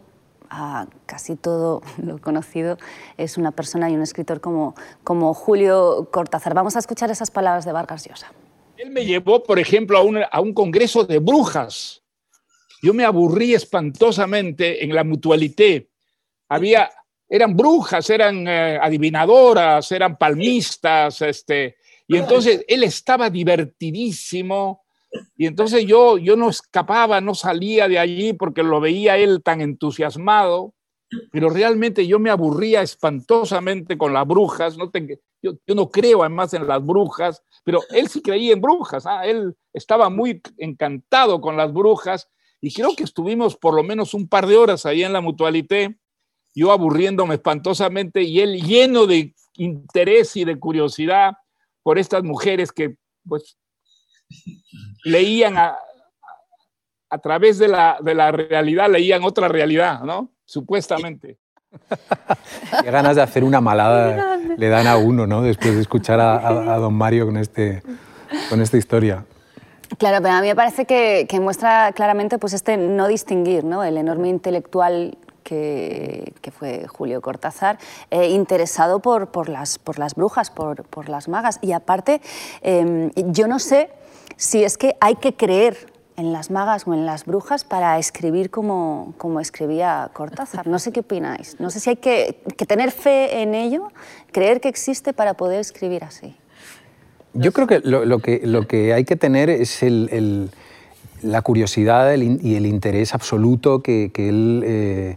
a casi todo lo conocido es una persona y un escritor como, como Julio Cortázar. Vamos a escuchar esas palabras de Vargas Llosa. Él me llevó, por ejemplo, a un, a un congreso de brujas. Yo me aburrí espantosamente en la mutualité. Había, eran brujas, eran eh, adivinadoras, eran palmistas, este, y entonces él estaba divertidísimo. Y entonces yo, yo no escapaba, no salía de allí porque lo veía él tan entusiasmado, pero realmente yo me aburría espantosamente con las brujas. No yo, yo, no creo además en las brujas, pero él sí creía en brujas, ¿ah? él estaba muy encantado con las brujas y creo que estuvimos por lo menos un par de horas ahí en la mutualité, yo aburriéndome espantosamente y él lleno de interés y de curiosidad por estas mujeres que pues leían a, a través de la, de la realidad, leían otra realidad, ¿no? Supuestamente. Qué ganas de hacer una malada le dan a uno, ¿no? Después de escuchar a, don Mario con, este, con esta historia. Claro, pero a mí me parece que, que muestra claramente pues, este no distinguir, ¿no? El enorme intelectual que, que, fue Julio Cortázar, eh, interesado por, por, las, por las brujas, por, por, las magas. Y aparte, em, yo no sé si es que hay que creer en las magas o en las brujas para escribir como, como escribía Cortázar. No sé qué opináis. No sé si hay que, tener fe en ello, creer que existe para poder escribir así. Yo creo que lo, que lo que hay que tener es el, la curiosidad y el interés absoluto que, que él eh,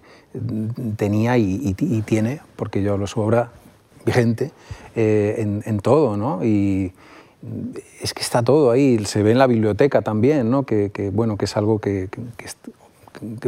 tenía y, tiene, porque yo lo su obra vigente, eh, en, en, todo, ¿no? Y, es que está todo ahí, se ve en la biblioteca también, ¿no? que, bueno, que es algo que,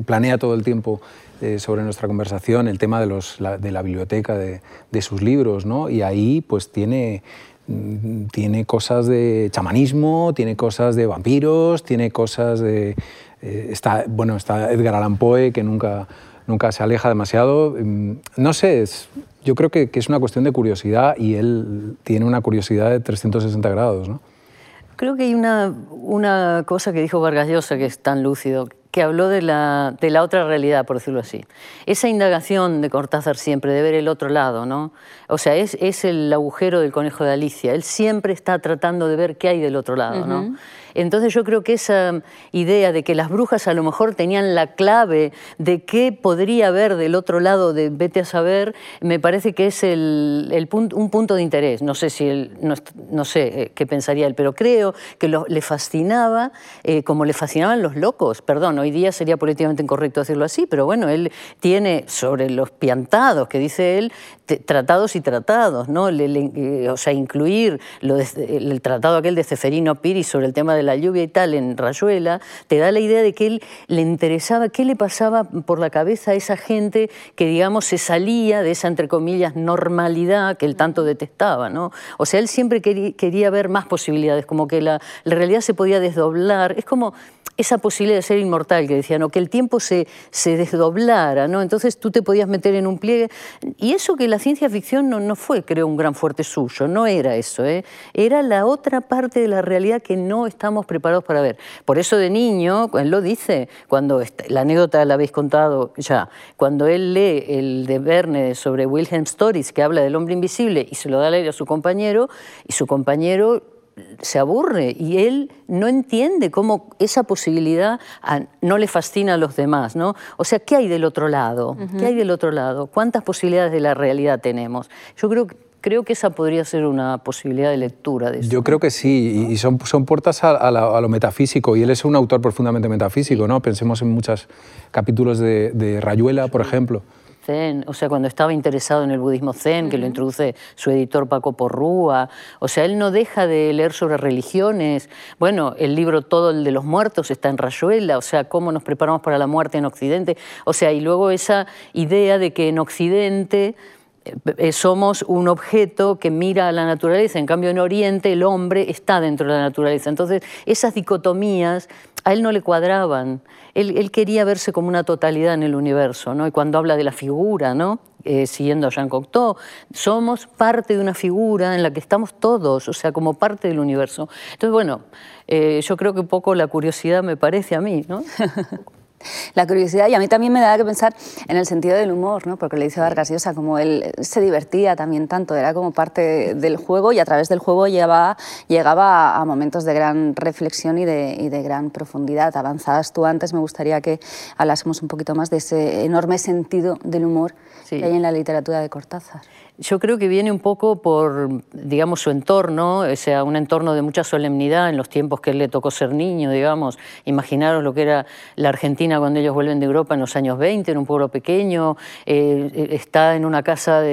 planea todo el tiempo eh, sobre nuestra conversación, el tema de, la biblioteca, de, de, sus libros, ¿no? y ahí pues tiene, mm, tiene cosas de chamanismo, tiene cosas de vampiros, tiene cosas de... Eh, está, bueno, está Edgar Allan Poe, que nunca, nunca se aleja demasiado. Mm, no sé, es, yo creo que, es una cuestión de curiosidad y él tiene una curiosidad de 360 grados. ¿no? Creo que hay una, una cosa que dijo Vargas Llosa que es tan lúcido, que habló de la, de la, otra realidad, por decirlo así. Esa indagación de Cortázar siempre, de ver el otro lado, ¿no? O sea, es, es el agujero del conejo de Alicia. Él siempre está tratando de ver qué hay del otro lado, ¿no? Entonces yo creo que esa idea de que las brujas a lo mejor tenían la clave de qué podría haber del otro lado de vete a saber, me parece que es el, un punto de interés. No sé si él, no, sé eh, qué pensaría él, pero creo que le fascinaba eh, como le fascinaban los locos. Perdón, hoy día sería políticamente incorrecto decirlo así, pero bueno, él tiene sobre los piantados que dice él, tratados y tratados, ¿no? Eh, o sea, incluir el tratado aquel de Ceferino Piri sobre el tema de la lluvia y tal en Rayuela, te da la idea de que él le interesaba qué le pasaba por la cabeza a esa gente que, digamos, se salía de esa, entre comillas, normalidad que él tanto detestaba, ¿no? O sea, él siempre quería, ver más posibilidades, como que la, la realidad se podía desdoblar. Es como esa posibilidad de ser inmortal que decían, o que el tiempo se, se desdoblara, ¿no? Entonces tú te podías meter en un pliegue. Y eso que la ciencia ficción no, no fue, creo, un gran fuerte suyo, no era eso, ¿eh? era la otra parte de la realidad que no estamos preparados para ver. Por eso de niño, él lo dice, cuando la anécdota la habéis contado ya, cuando él lee el de Verne sobre Wilhelm Stories, que habla del hombre invisible, y se lo da a leer a su compañero, y su compañero se aburre y él no entiende cómo esa posibilidad no le fascina a los demás, ¿no? O sea, ¿qué hay del otro lado? ¿Qué hay del otro lado? ¿Cuántas posibilidades de la realidad tenemos? Yo creo, creo que esa podría ser una posibilidad de lectura de Yo creo que sí, y son, son puertas a, lo metafísico, y él es un autor profundamente metafísico, ¿no? Pensemos en muchos capítulos de, de Rayuela, por ejemplo o sea, cuando estaba interesado en el budismo zen, que lo introduce su editor Paco Porrúa, o sea, él no deja de leer sobre religiones. Bueno, el libro Todo el de los muertos está en Rayuela, o sea, cómo nos preparamos para la muerte en Occidente. O sea, y luego esa idea de que en Occidente somos un objeto que mira a la naturaleza, en cambio en Oriente el hombre está dentro de la naturaleza. Entonces, esas dicotomías a él no le cuadraban. Él, quería verse como una totalidad en el universo, ¿no? Y cuando habla de la figura, ¿no? Eh, siguiendo a Jean Cocteau, somos parte de una figura en la que estamos todos, o sea, como parte del universo. Entonces, bueno, yo creo que un poco la curiosidad me parece a mí, ¿no? la curiosidad y a mí también me da que pensar en el sentido del humor, ¿no? porque le dice Vargas Llosa, como él se divertía también tanto, era como parte del juego y a través del juego llegaba, llegaba a momentos de gran reflexión y de, y de gran profundidad. Avanzadas tú antes, me gustaría que hablásemos un poquito más de ese enorme sentido del humor que hay en la literatura de Cortázar. Yo creo que viene un poco por, digamos, su entorno, o sea, un entorno de mucha solemnidad en los tiempos que él le tocó ser niño, digamos. Imaginaros lo que era la Argentina cuando ellos vuelven de Europa en los años 20, en un pueblo pequeño, eh, está en una casa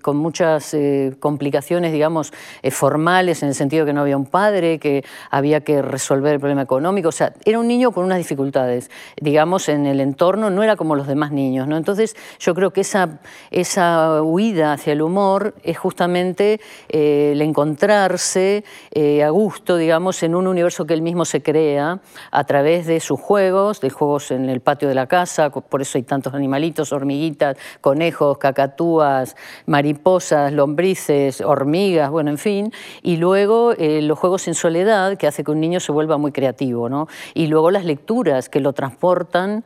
con muchas eh, complicaciones, digamos, eh, formales, en el sentido que no había un padre, que había que resolver el problema económico, o sea, era un niño con unas dificultades, digamos, en el entorno, no era como los demás niños, ¿no? Entonces, yo creo que esa, esa huida hacia el humor es justamente eh, el encontrarse eh, a gusto, digamos, en un universo que él mismo se crea a través de sus juegos, de juegos en el patio de la casa, por eso hay tantos animalitos, hormiguitas, conejos, cacatúas, mariposas, lombrices, hormigas, bueno, en fin, y luego eh, los juegos en soledad, que hace que un niño se vuelva muy creativo, ¿no? Y luego las lecturas que lo transportan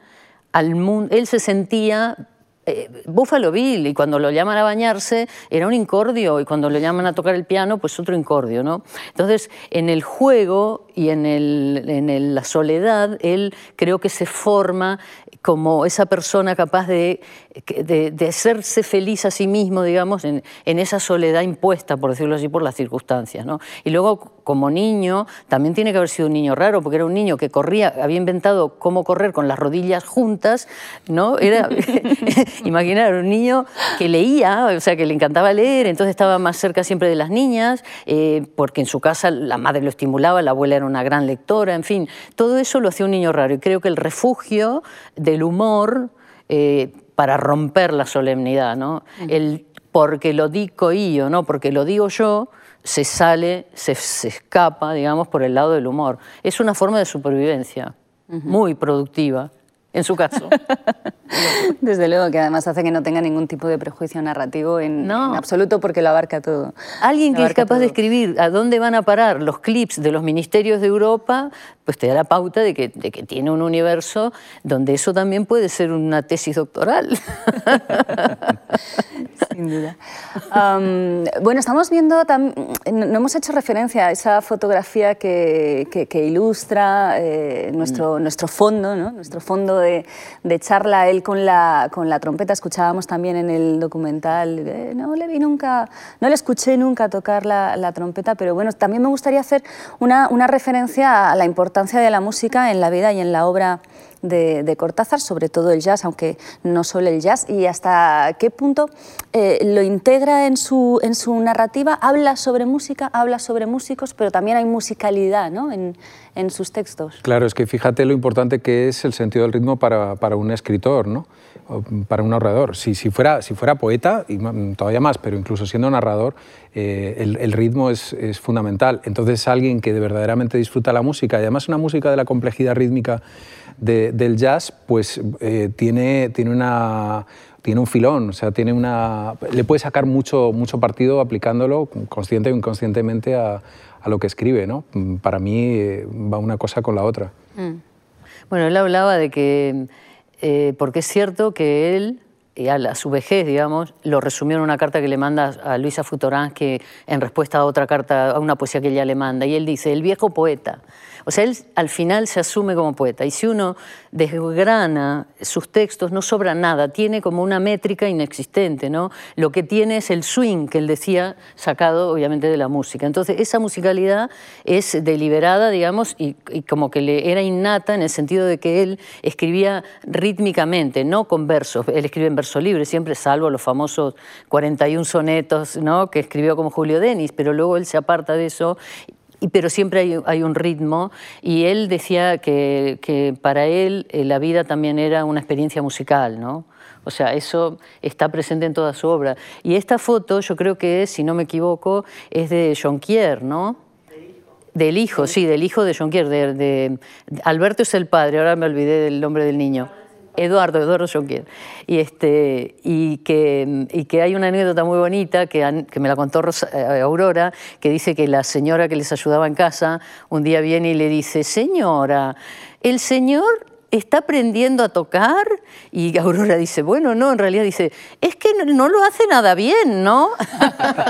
al mundo. Él se sentía eh, Buffalo Bill, y cuando lo llaman a bañarse era un incordio, y cuando lo llaman a tocar el piano, pues otro incordio. ¿no? Entonces, en el juego y en, el, en la soledad, él creo que se forma como esa persona capaz de, de, hacerse feliz a sí mismo, digamos, en, esa soledad impuesta, por decirlo así, por las circunstancias. ¿no? Y luego, como niño, también tiene que haber sido un niño raro, porque era un niño que corría, había inventado cómo correr con las rodillas juntas, ¿no? Era, imaginar, un niño que leía, o sea, que le encantaba leer, entonces estaba más cerca siempre de las niñas, eh, porque en su casa la madre lo estimulaba, la abuela era una gran lectora, en fin, todo eso lo hacía un niño raro. Y creo que el refugio del humor eh, para romper la solemnidad, ¿no? El porque lo digo yo, no porque lo digo yo, se sale, se, escapa, digamos, por el lado del humor. Es una forma de supervivencia muy productiva en su caso. Desde luego, que además hace que no tenga ningún tipo de prejuicio narrativo en, absoluto porque lo abarca todo. Alguien que es capaz de escribir a dónde van a parar los clips de los ministerios de Europa, pues te da la pauta de que, de que tiene un universo donde eso también puede ser una tesis doctoral. Sin duda. bueno, estamos viendo, no hemos hecho referencia a esa fotografía que, que, ilustra eh, nuestro, mm. nuestro fondo, ¿no? nuestro fondo de, charla, él con la, con la trompeta. Escuchábamos también en el documental, eh, no le vi nunca, no le escuché nunca tocar la, la, trompeta, pero bueno, también me gustaría hacer una, una referencia a la importancia de la música en la vida y en la obra de, Cortázar, sobre todo el jazz, aunque no solo el jazz, y hasta qué punto eh, lo integra en su, en su narrativa, habla sobre música, habla sobre músicos, pero también hay musicalidad ¿no? en, en sus textos. Claro, es que fíjate lo importante que es el sentido del ritmo para, para un escritor, ¿no? para un narrador. Si, si, fuera, si fuera poeta, y todavía más, pero incluso siendo narrador, eh, el, ritmo es, es, fundamental. Entonces, alguien que de verdaderamente disfruta la música, y además una música de la complejidad rítmica del jazz, pues eh, tiene, tiene, una, tiene un filón, o sea, tiene una, le puede sacar mucho, mucho partido aplicándolo consciente o inconscientemente a, a lo que escribe. ¿no? Para mí eh, va una cosa con la otra. Mm. Bueno, él hablaba de que, eh, porque es cierto que él, a, su vejez, digamos, lo resumió en una carta que le manda a Luisa Futorán, que en respuesta a otra carta, a una poesía que ella le manda, y él dice, el viejo poeta, o sea, él al final se asume como poeta y si uno desgrana sus textos no sobra nada, tiene como una métrica inexistente, ¿no? Lo que tiene es el swing que él decía, sacado obviamente de la música. Entonces, esa musicalidad es deliberada, digamos, y, como que le era innata en el sentido de que él escribía rítmicamente, no con versos. Él escribe en verso libre, siempre salvo los famosos 41 sonetos, ¿no? que escribió como Julio Denis, pero luego él se aparta de eso pero siempre hay, un ritmo y él decía que, para él eh, la vida también era una experiencia musical, ¿no? O sea, eso está presente en toda su obra. Y esta foto, yo creo que, si no me equivoco, es de Jonquier, ¿no? Del hijo, sí, del hijo de Jonquier. de, Alberto es el padre, ahora me olvidé del nombre del niño. Eduardo, Eduardo Jonquier. Y, este, y, que, y que hay una anécdota muy bonita que, me la contó eh, Aurora, que dice que la señora que les ayudaba en casa un día viene y le dice, señora, el señor está aprendiendo a tocar y Aurora dice, bueno, no, en realidad dice, es que no, lo hace nada bien, ¿no?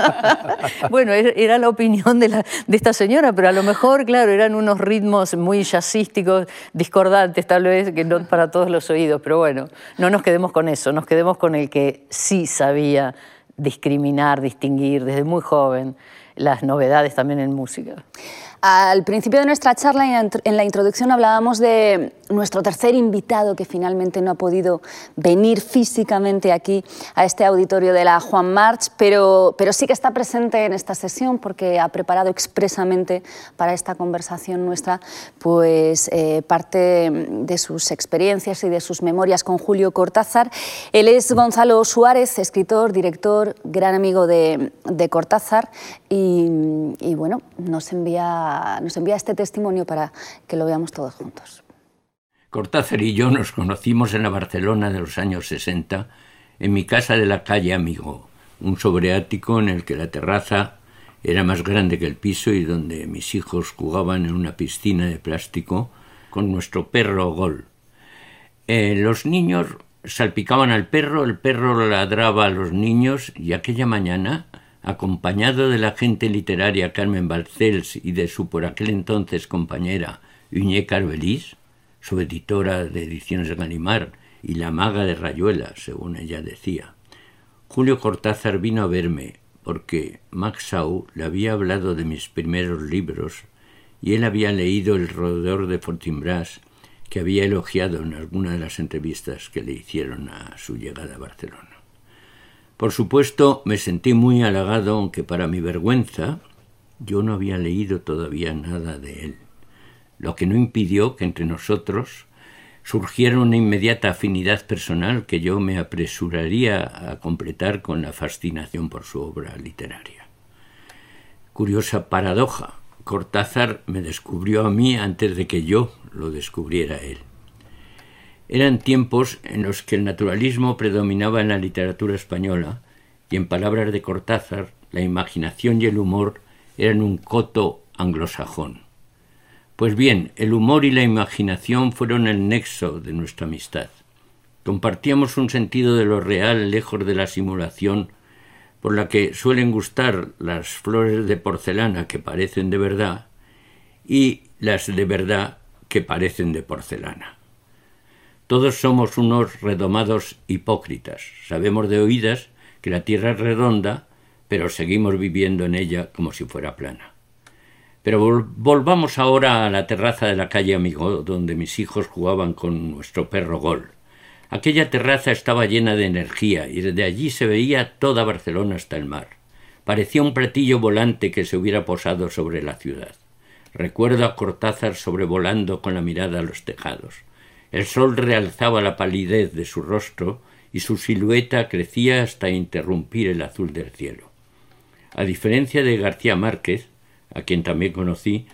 bueno, era la opinión de, la, de, esta señora, pero a lo mejor, claro, eran unos ritmos muy jazzísticos, discordantes tal vez, que no para todos los oídos, pero bueno, no nos quedemos con eso, nos quedemos con el que sí sabía discriminar, distinguir desde muy joven las novedades también en música. Al principio de nuestra charla, en la introducción, hablábamos de nuestro tercer invitado que finalmente no ha podido venir físicamente aquí a este auditorio de la Juan March, pero, pero sí que está presente en esta sesión porque ha preparado expresamente para esta conversación nuestra pues, eh, parte de sus experiencias y de sus memorias con Julio Cortázar. Él es Gonzalo Suárez, escritor, director, gran amigo de, Cortázar y bueno, nos envía nos envía este testimonio para que lo veamos todos juntos. Cortázar y yo nos conocimos en la Barcelona de los años 60, en mi casa de la calle Amigo, un sobreático en el que la terraza era más grande que el piso y donde mis hijos jugaban en una piscina de plástico con nuestro perro Gol. Eh, los niños salpicaban al perro, el perro ladraba a los niños y aquella mañana, acompañado de la gente literaria Carmen Balcells y de su por aquel entonces compañera Uñé Carvelis, su editora de ediciones de Galimar y la maga de Rayuela, según ella decía, Julio Cortázar vino a verme porque Max Sau le había hablado de mis primeros libros y él había leído El roedor de Fortinbras que había elogiado en alguna de las entrevistas que le hicieron a su llegada a Barcelona. Por supuesto, me sentí muy halagado, aunque para mi vergüenza yo no había leído todavía nada de él, lo que no impidió que entre nosotros surgiera una inmediata afinidad personal que yo me apresuraría a completar con la fascinación por su obra literaria. Curiosa paradoja, Cortázar me descubrió a mí antes de que yo lo descubriera él. Eran tiempos en los que el naturalismo predominaba en la literatura española y en palabras de Cortázar la imaginación y el humor eran un coto anglosajón. Pues bien, el humor y la imaginación fueron el nexo de nuestra amistad. Compartíamos un sentido de lo real lejos de la simulación por la que suelen gustar las flores de porcelana que parecen de verdad y las de verdad que parecen de porcelana. Todos somos unos redomados hipócritas. Sabemos de oídas que la Tierra es redonda, pero seguimos viviendo en ella como si fuera plana. Pero volvamos ahora a la terraza de la calle Amigo, donde mis hijos jugaban con nuestro perro Gol. Aquella terraza estaba llena de energía y desde allí se veía toda Barcelona hasta el mar. Parecía un platillo volante que se hubiera posado sobre la ciudad. Recuerdo a Cortázar sobrevolando con la mirada a los tejados. El sol realzaba la palidez de su rostro y su silueta crecía hasta interrumpir el azul del cielo. A diferencia de García Márquez, a quien también conocí,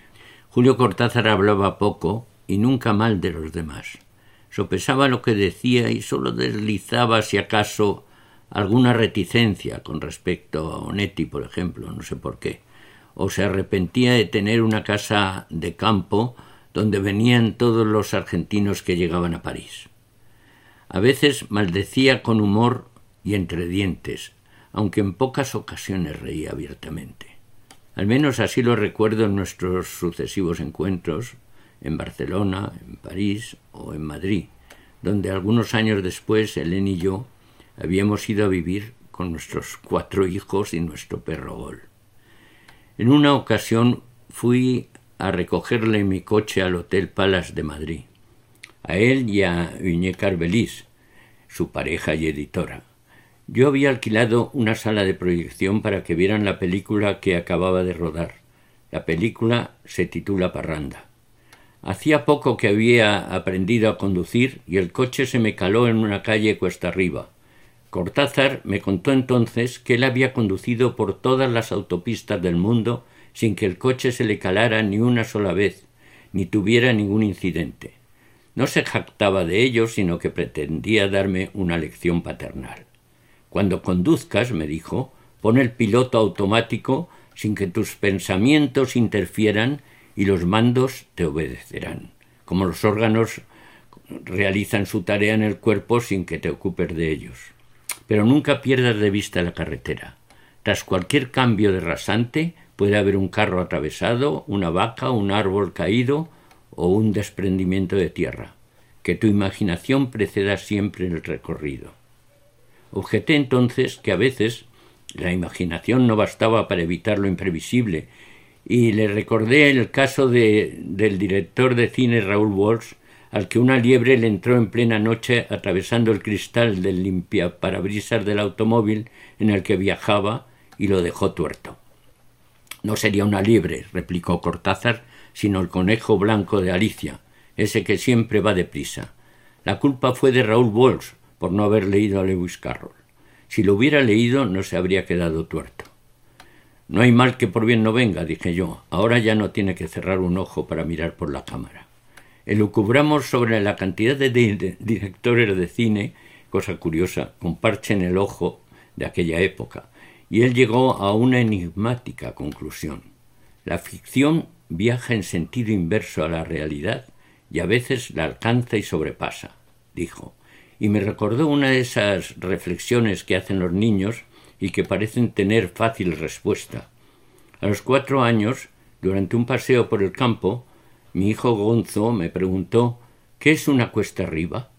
Julio Cortázar hablaba poco y nunca mal de los demás sopesaba lo que decía y sólo deslizaba si acaso alguna reticencia con respecto a Onetti, por ejemplo, no sé por qué, o se arrepentía de tener una casa de campo donde venían todos los argentinos que llegaban a París. A veces maldecía con humor y entre dientes, aunque en pocas ocasiones reía abiertamente. Al menos así lo recuerdo en nuestros sucesivos encuentros, en Barcelona, en París o en Madrid, donde algunos años después Helen y yo habíamos ido a vivir con nuestros cuatro hijos y nuestro perro Gol. En una ocasión fui a recogerle mi coche al Hotel Palace de Madrid, a él y a Uñé Carvelis, su pareja y editora. Yo había alquilado una sala de proyección para que vieran la película que acababa de rodar. La película se titula Parranda. Hacía poco que había aprendido a conducir y el coche se me caló en una calle cuesta arriba. Cortázar me contó entonces que él había conducido por todas las autopistas del mundo sin que el coche se le calara ni una sola vez, ni tuviera ningún incidente. No se jactaba de ello, sino que pretendía darme una lección paternal. Cuando conduzcas, me dijo, pon el piloto automático sin que tus pensamientos interfieran y los mandos te obedecerán, como los órganos realizan su tarea en el cuerpo sin que te ocupes de ellos. Pero nunca pierdas de vista la carretera. Tras cualquier cambio de rasante puede haber un carro atravesado, una vaca, un árbol caído o un desprendimiento de tierra. Que tu imaginación preceda siempre el recorrido. Objeté entonces que a veces la imaginación no bastaba para evitar lo imprevisible y le recordé el caso de, del director de cine Raúl Walsh, al que una liebre le entró en plena noche atravesando el cristal del limpiaparabrisas del automóvil en el que viajaba y lo dejó tuerto. No sería una liebre, replicó Cortázar, sino el conejo blanco de Alicia, ese que siempre va deprisa. La culpa fue de Raúl Walsh por no haber leído a Lewis Carroll. Si lo hubiera leído no se habría quedado tuerto. No hay mal que por bien no venga, dije yo. Ahora ya no tiene que cerrar un ojo para mirar por la cámara. Elucubramos sobre la cantidad de, directores de cine, cosa curiosa, con parche en el ojo de aquella época, y él llegó a una enigmática conclusión. La ficción viaja en sentido inverso a la realidad y a veces la alcanza y sobrepasa, dijo, y me recordó una de esas reflexiones que hacen los niños y que parecen tener fácil respuesta. A los cuatro años, durante un paseo por el campo, mi hijo Gonzo me preguntó ¿Qué es una cuesta arriba?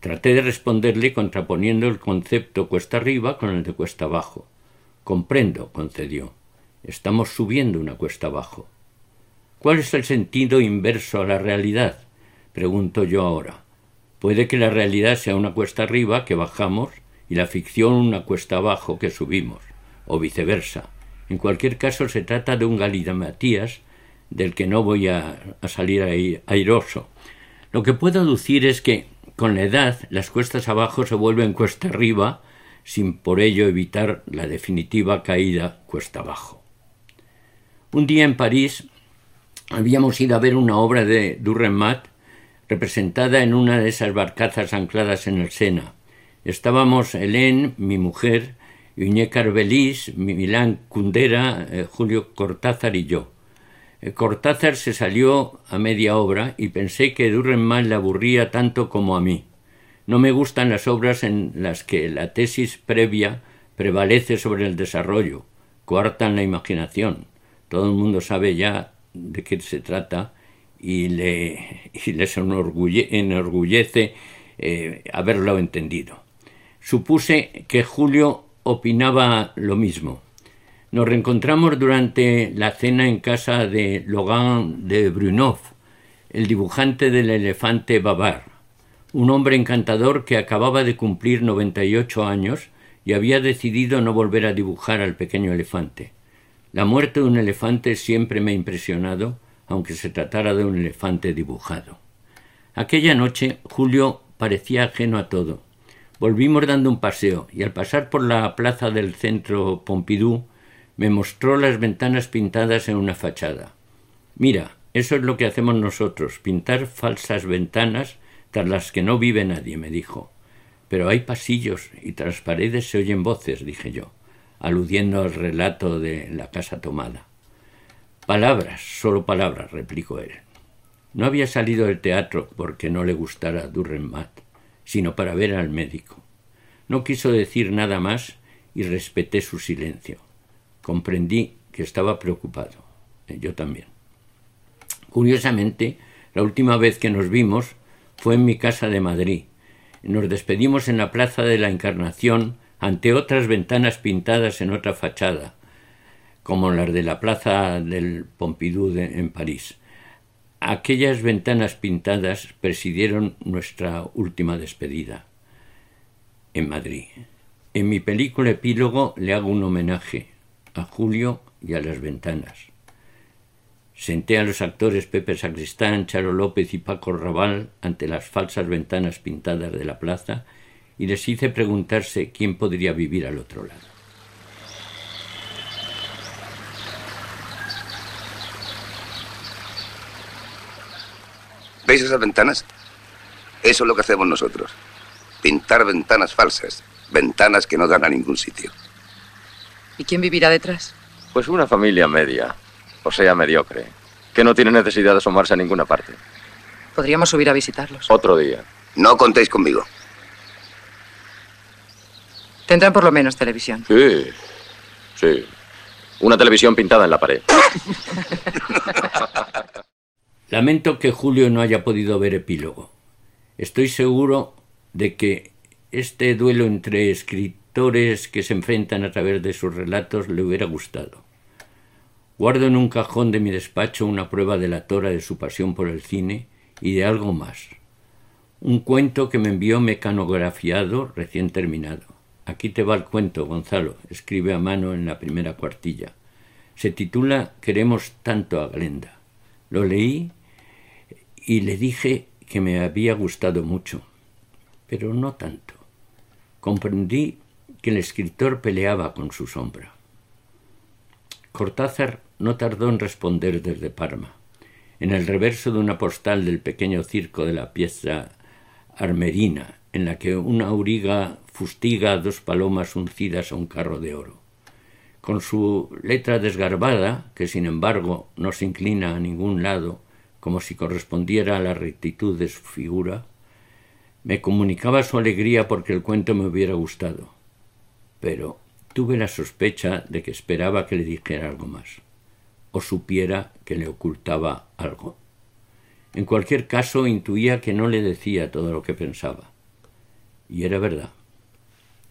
Traté de responderle contraponiendo el concepto cuesta arriba con el de cuesta abajo. Comprendo, concedió. Estamos subiendo una cuesta abajo. ¿Cuál es el sentido inverso a la realidad? Pregunto yo ahora. Puede que la realidad sea una cuesta arriba que bajamos y la ficción una cuesta abajo que subimos, o viceversa. En cualquier caso se trata de un Matías del que no voy a, a salir airoso. Lo que puedo aducir es que con la edad las cuestas abajo se vuelven cuesta arriba sin por ello evitar la definitiva caída cuesta abajo. Un día en París habíamos ido a ver una obra de Durremat representada en una de esas barcazas ancladas en el Sena. Estábamos Hélène, mi mujer, Iñé Carvelis, Milán Kundera, eh, Julio Cortázar y yo. Eh, Cortázar se salió a media obra y pensé que Durrenmatt le aburría tanto como a mí. No me gustan las obras en las que la tesis previa prevalece sobre el desarrollo, coartan la imaginación. Todo el mundo sabe ya de qué se trata y, le, les enorgullece eh, haberlo entendido. Supuse que Julio opinaba lo mismo. Nos reencontramos durante la cena en casa de Logan de Brunov, el dibujante del elefante Babar, un hombre encantador que acababa de cumplir 98 años y había decidido no volver a dibujar al pequeño elefante. La muerte de un elefante siempre me ha impresionado aunque se tratara de un elefante dibujado. Aquella noche Julio parecía ajeno a todo. Volvimos dando un paseo y al pasar por la plaza del centro Pompidou me mostró las ventanas pintadas en una fachada. Mira, eso es lo que hacemos nosotros, pintar falsas ventanas tras las que no vive nadie, me dijo. Pero hay pasillos y tras paredes se oyen voces, dije yo, aludiendo al relato de la casa tomada. Palabras, solo palabras, replicó él. No había salido del teatro porque no le gustara Durrenmatt, sino para ver al médico. No quiso decir nada más y respeté su silencio. Comprendí que estaba preocupado. Eh, yo también. Curiosamente, la última vez que nos vimos fue en mi casa de Madrid. Nos despedimos en la Plaza de la Encarnación ante otras ventanas pintadas en otra fachada, como las de la plaza del Pompidou en París. Aquellas ventanas pintadas presidieron nuestra última despedida en Madrid. En mi película Epílogo le hago un homenaje a Julio y a las ventanas. Senté a los actores Pepe Sacristán, Charo López y Paco Raval ante las falsas ventanas pintadas de la plaza y les hice preguntarse quién podría vivir al otro lado. ¿Veis esas ventanas? Eso es lo que hacemos nosotros. Pintar ventanas falsas. Ventanas que no dan a ningún sitio. ¿Y quién vivirá detrás? Pues una familia media, o sea, mediocre, que no tiene necesidad de asomarse a ninguna parte. Podríamos subir a visitarlos. Otro día. No contéis conmigo. Tendrán por lo menos televisión. Sí, sí. Una televisión pintada en la pared. Lamento que Julio no haya podido ver epílogo. Estoy seguro de que este duelo entre escritores que se enfrentan a través de sus relatos le hubiera gustado. Guardo en un cajón de mi despacho una prueba delatora de su pasión por el cine y de algo más. Un cuento que me envió mecanografiado recién terminado. Aquí te va el cuento, Gonzalo. Escribe a mano en la primera cuartilla. Se titula Queremos tanto a Glenda. Lo leí y le dije que me había gustado mucho, pero no tanto. Comprendí que el escritor peleaba con su sombra. Cortázar no tardó en responder desde Parma. En el reverso de una postal del pequeño circo de la pieza armerina, en la que una auriga fustiga a dos palomas uncidas a un carro de oro. Con su letra desgarbada, que sin embargo no se inclina a ningún lado, como si correspondiera a la rectitud de su figura, Me comunicaba su alegría porque el cuento me hubiera gustado, pero tuve la sospecha de que esperaba que le dijera algo más, o supiera que le ocultaba algo. En cualquier caso, intuía que no le decía todo lo que pensaba. Y era verdad.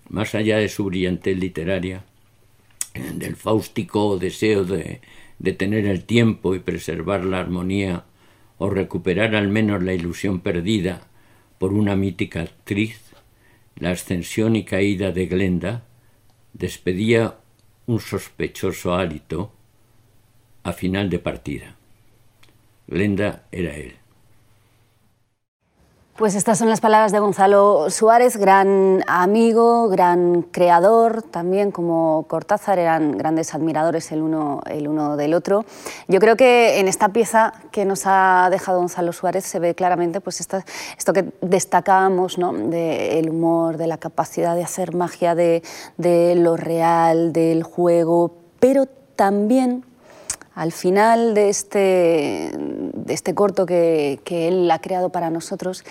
Más allá de su brillantez literaria, del fáustico deseo de, de tener el tiempo y preservar la armonía o recuperar al menos la ilusión perdida por una mítica actriz, la ascensión y caída de Glenda despedía un sospechoso hálito a final de partida. Glenda era él. Pues estas son las palabras de Gonzalo Suárez, gran amigo, gran creador, también como Cortázar eran grandes admiradores el uno, el uno del otro. Yo creo que en esta pieza que nos ha dejado Gonzalo Suárez se ve claramente pues esto que destacábamos ¿no? del humor, de la capacidad de hacer magia, de, de lo real, del juego, pero también al final de este, de este corto que, que, él ha creado para nosotros,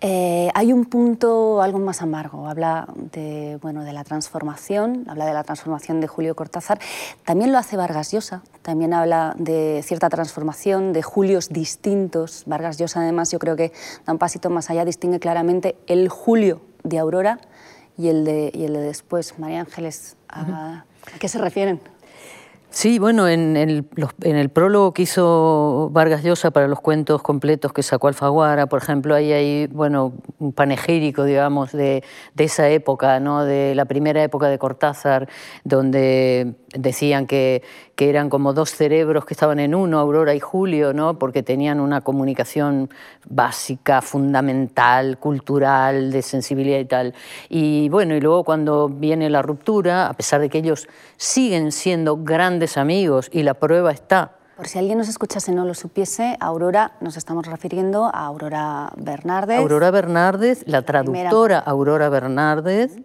eh, hay un punto algo más amargo. Habla de, bueno, de la transformación, habla de la transformación de Julio Cortázar. También lo hace Vargas Llosa, también habla de cierta transformación, de Julios distintos. Vargas Llosa, además, yo creo que da un pasito más allá, distingue claramente el Julio de Aurora y el de, y el de después. María Ángeles, ¿a, ¿a qué se refieren? Sí, bueno, en el, en el, prólogo que hizo Vargas Llosa para los cuentos completos que sacó Alfaguara, por ejemplo, ahí hay bueno, un panegírico, digamos, de, de, esa época, ¿no? de la primera época de Cortázar, donde decían que, que, eran como dos cerebros que estaban en uno, Aurora y Julio, ¿no? porque tenían una comunicación básica, fundamental, cultural, de sensibilidad y tal. Y bueno, y luego cuando viene la ruptura, a pesar de que ellos siguen siendo grandes amigos y la prueba está por si alguien nos escuchase y no lo supiese, Aurora, nos estamos refiriendo a Aurora Bernárdez. Aurora Bernárdez, la traductora Aurora Bernárdez,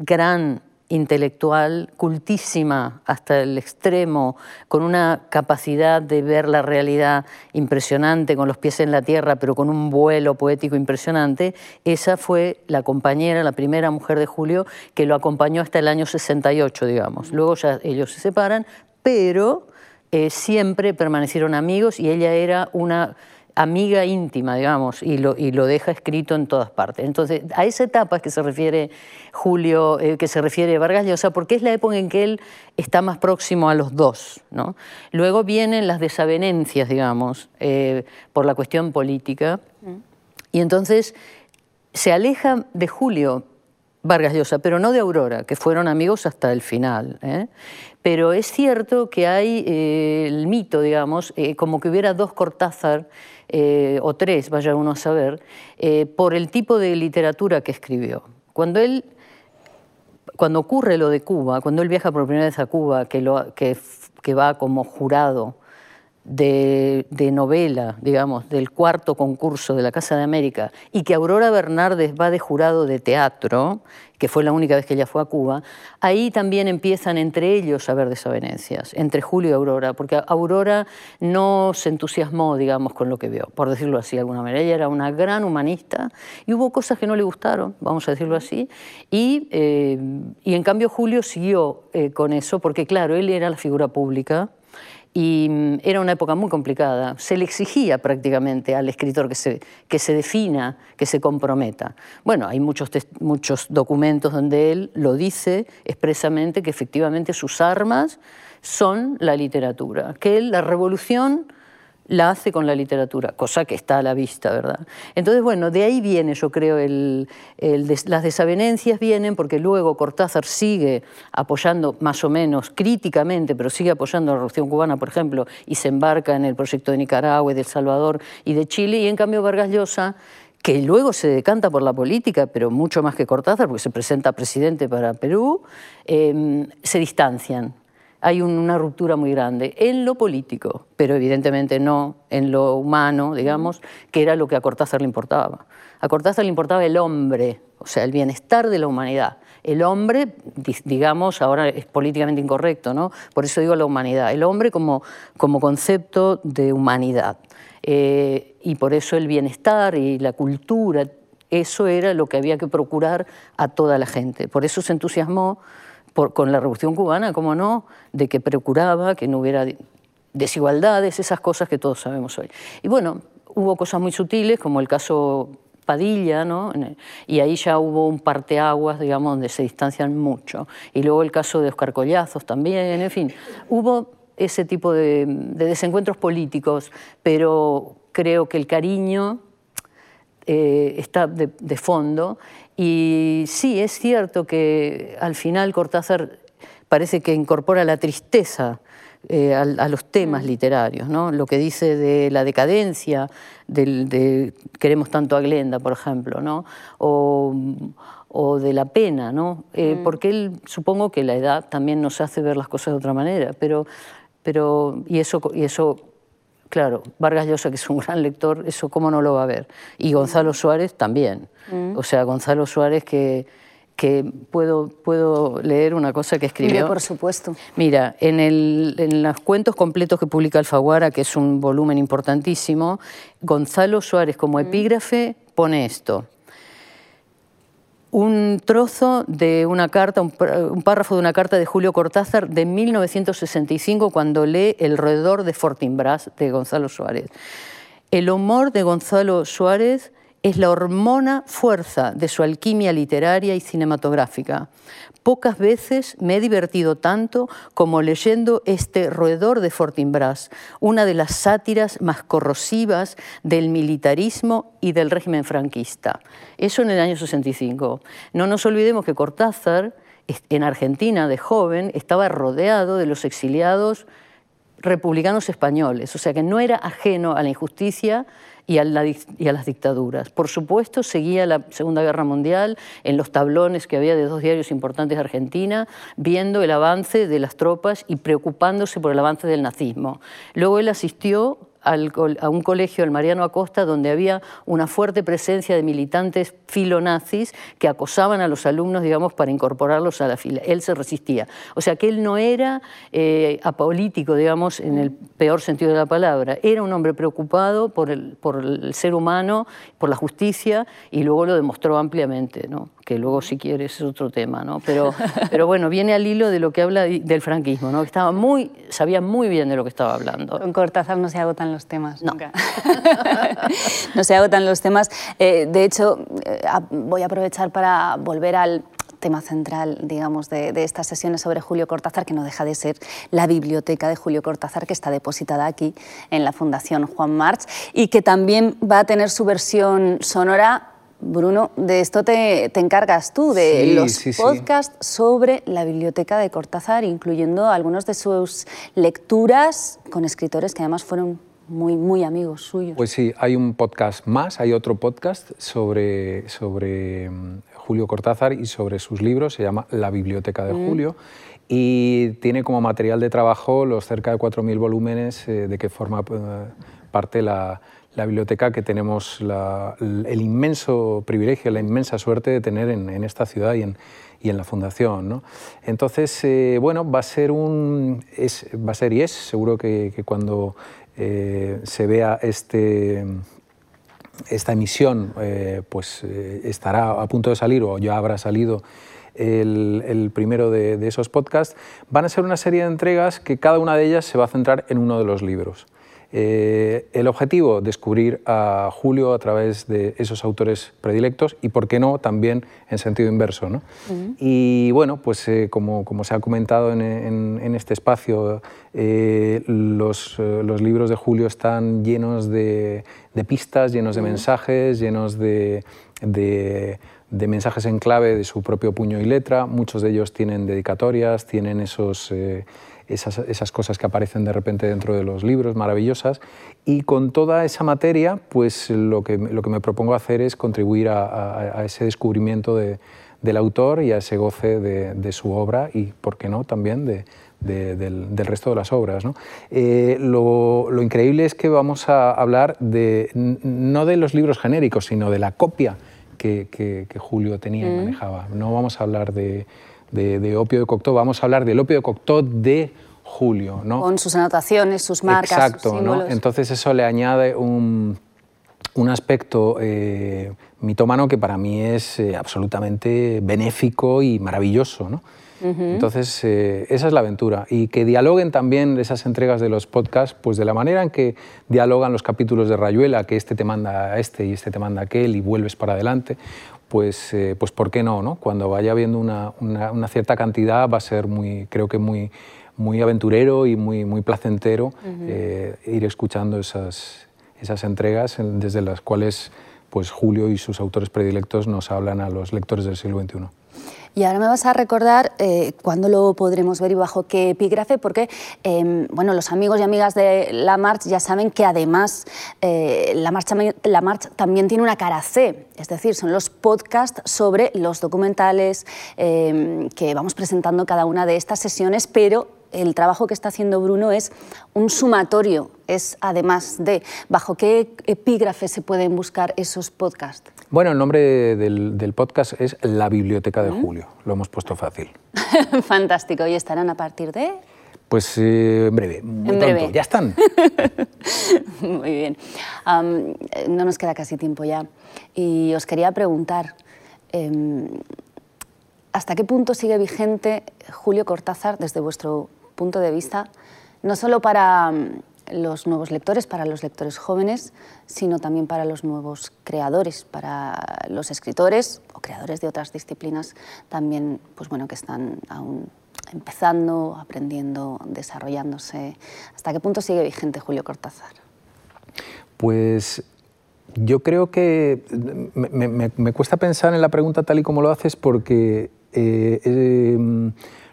gran intelectual, cultísima hasta el extremo, con una capacidad de ver la realidad impresionante, con los pies en la tierra, pero con un vuelo poético impresionante, esa fue la compañera, la primera mujer de Julio, que lo acompañó hasta el año 68, digamos. Luego ya ellos se separan, pero eh, siempre permanecieron amigos y ella era una amiga íntima, digamos, y lo, y lo deja escrito en todas partes. Entonces, a esa etapa es que se refiere Julio, eh, que se refiere Vargas Llosa, porque es la época en que él está más próximo a los dos. ¿no? Luego vienen las desavenencias, digamos, eh, por la cuestión política, y entonces se aleja de Julio Vargas Llosa, pero no de Aurora, que fueron amigos hasta el final. ¿eh? Pero es cierto que hay el mito, digamos, como que hubiera dos Cortázar eh, o tres, vaya uno a saber, eh, por el tipo de literatura que escribió. Cuando él, cuando ocurre lo de Cuba, cuando él viaja por primera vez a Cuba, que, lo, que, que va como jurado de, novela, digamos, del cuarto concurso de la Casa de América, y que Aurora Bernárdez va de jurado de teatro, que fue la única vez que ella fue a Cuba, ahí también empiezan entre ellos a haber desavenencias, entre Julio y Aurora, porque Aurora no se entusiasmó, digamos, con lo que vio, por decirlo así de alguna manera. Ella era una gran humanista y hubo cosas que no le gustaron, vamos a decirlo así, y, eh, y en cambio Julio siguió eh, con eso, porque claro, él era la figura pública, y mm, era una época muy complicada. Se le exigía prácticamente al escritor que se, que se defina, que se comprometa. Bueno, hay muchos, muchos documentos donde él lo dice expresamente que efectivamente sus armas son la literatura, que la revolución la hace con la literatura, cosa que está a la vista, ¿verdad? Entonces, bueno, de ahí viene, yo creo, las desavenencias vienen porque luego Cortázar sigue apoyando más o menos críticamente, pero sigue apoyando a la revolución cubana, por ejemplo, y se embarca en el proyecto de Nicaragua, de El Salvador y de Chile, y en cambio Vargas Llosa que luego se decanta por la política, pero mucho más que Cortázar, porque se presenta presidente para Perú, eh, se distancian hay una ruptura muy grande en lo político, pero evidentemente no en lo humano, digamos, que era lo que a Cortázar le importaba. A Cortázar le importaba el hombre, o sea, el bienestar de la humanidad. El hombre, digamos, ahora es políticamente incorrecto, ¿no? Por eso digo la humanidad. El hombre como, como concepto de humanidad. Eh, y por eso el bienestar y la cultura, Eso era lo que había que procurar a toda la gente. Por eso se entusiasmó con la Revolución Cubana, como no, de que procuraba que no hubiera desigualdades, esas cosas que todos sabemos hoy. Y bueno, hubo cosas muy sutiles, como el caso Padilla, ¿no? y ahí ya hubo un parteaguas, digamos, donde se distancian mucho. Y luego el caso de Oscar Collazos también, en fin, hubo ese tipo de, desencuentros políticos, pero creo que el cariño eh, está de, fondo. Y sí, es cierto que al final Cortázar parece que incorpora la tristeza eh, a, los temas mm. literarios, ¿no? lo que dice de la decadencia, de queremos tanto a Glenda, por ejemplo, ¿no? o, o de la pena, ¿no? Eh, mm. porque él supongo que la edad también nos hace ver las cosas de otra manera, pero pero, y, eso, y eso, claro, Vargas Llosa, que es un gran lector, eso cómo no lo va a ver. Y Gonzalo Suárez también. Mm. O sea, Gonzalo Suárez que, que puedo, puedo leer una cosa que escribió. por supuesto. Mira, en, el, en los cuentos completos que publica Alfaguara, que es un volumen importantísimo, Gonzalo Suárez como mm. epígrafe pone esto un trozo de una carta, un, párrafo de una carta de Julio Cortázar de 1965 cuando lee El roedor de Fortinbras de Gonzalo Suárez. El humor de Gonzalo Suárez es la hormona fuerza de su alquimia literaria y cinematográfica. Pocas veces me he divertido tanto como leyendo este Roedor de Fortinbras, una de las sátiras más corrosivas del militarismo y del régimen franquista. Eso en el año 65. No nos olvidemos que Cortázar, en Argentina, de joven, estaba rodeado de los exiliados republicanos españoles, o sea que no era ajeno a la injusticia y a, las dictaduras. Por supuesto, seguía la Segunda Guerra Mundial en los tablones que había de dos diarios importantes de Argentina, viendo el avance de las tropas y preocupándose por el avance del nazismo. Luego él asistió a un colegio, el Mariano Acosta, donde había una fuerte presencia de militantes filonazis que acosaban a los alumnos, digamos, para incorporarlos a la fila. Él se resistía. O sea que él no era eh, apolítico, digamos, en el peor sentido de la palabra. Era un hombre preocupado por el, por el ser humano, por la justicia, y luego lo demostró ampliamente, ¿no? Que luego si quieres es otro tema, ¿no? Pero, pero bueno, viene al hilo de lo que habla del franquismo, ¿no? Estaba muy, sabía muy bien de lo que estaba hablando. Con Cortázar no se agotan los temas, nunca. no se agotan los temas. Eh, de hecho, eh, voy a aprovechar para volver al tema central, digamos, de, de, estas sesiones sobre Julio Cortázar, que no deja de ser la biblioteca de Julio Cortázar, que está depositada aquí en la Fundación Juan March y que también va a tener su versión sonora Bruno, de esto te, encargas tú, de los podcasts sobre la biblioteca de Cortázar, incluyendo algunas de sus lecturas con escritores que además fueron muy, muy amigos suyos. Pues sí, hay un podcast más, hay otro podcast sobre, sobre mm, Julio Cortázar y sobre sus libros, se llama La Biblioteca de mm. Julio, y tiene como material de trabajo los cerca de 4.000 volúmenes eh, de que forma eh, parte la la biblioteca que tenemos el inmenso privilegio, la inmensa suerte de tener en, esta ciudad y en, y en la fundación. Entonces, eh, bueno, va a ser un, es, va a ser y es, seguro que, cuando eh, se vea este, esta emisión, eh, pues estará a punto de salir o ya habrá salido el, primero de, de, esos podcasts, van a ser una serie de entregas que cada una de ellas se va a centrar en uno de los libros. Eh, el objetivo, descubrir a Julio a través de esos autores predilectos y, por qué no, también en sentido inverso. ¿no? Y bueno, pues eh, como, como, se ha comentado en, este espacio, eh, los, los, libros de Julio están llenos de, pistas, llenos de mensajes, llenos de, de, de, mensajes en clave de su propio puño y letra. Muchos de ellos tienen dedicatorias, tienen esos esas, cosas que aparecen de repente dentro de los libros, maravillosas. Y con toda esa materia, pues lo que, lo que me propongo hacer es contribuir a, ese descubrimiento del autor y a ese goce de, su obra y, ¿por qué no?, también de, del, resto de las obras. ¿no? Eh, lo, increíble es que vamos a hablar de, no de los libros genéricos, sino de la copia que, Julio tenía y mm. manejaba. No vamos a hablar de, de, opio de Cocteau, vamos a hablar del opio de Cocteau de Julio. ¿no? Con sus anotaciones, sus marcas, Exacto, ¿no? entonces eso le añade un, un aspecto eh, mitómano que para mí es eh, absolutamente benéfico y maravilloso. ¿no? Entonces, eh, esa es la aventura. Y que dialoguen también esas entregas de los podcasts, pues de la manera en que dialogan los capítulos de Rayuela, que este te manda a este y este te manda a aquel y vuelves para adelante, pues, pues ¿por qué no, no? Cuando vaya habiendo una, una, cierta cantidad va a ser muy, creo que muy, muy aventurero y muy, muy placentero ir escuchando esas, esas entregas desde las cuales pues Julio y sus autores predilectos nos hablan a los lectores del siglo XXI. Y ahora me vas a recordar eh, cuándo lo podremos ver y bajo qué epígrafe, porque em, bueno, los amigos y amigas de La March ya saben que además eh, la, March, la March también tiene una cara C, es decir, son los podcasts sobre los documentales em, que vamos presentando cada una de estas sesiones, pero el trabajo que está haciendo Bruno es un sumatorio, es además de, ¿bajo qué epígrafe se pueden buscar esos podcasts? Bueno, el nombre del, podcast es La Biblioteca de Julio, lo hemos puesto fácil. Fantástico, ¿y estarán a partir de...? Pues eh, en breve, muy pronto, ya están. muy bien, no nos queda casi tiempo ya. Y os quería preguntar, em, ¿hasta qué punto sigue vigente Julio Cortázar desde vuestro punto de vista, no solo para los nuevos lectores, para los lectores jóvenes, sino también para los nuevos creadores, para los escritores o creadores de otras disciplinas también, pues bueno, que están aún empezando, aprendiendo, desarrollándose. ¿Hasta qué punto sigue vigente Julio Cortázar? Pues yo creo que me, cuesta pensar en la pregunta tal y como lo haces porque eh, eh,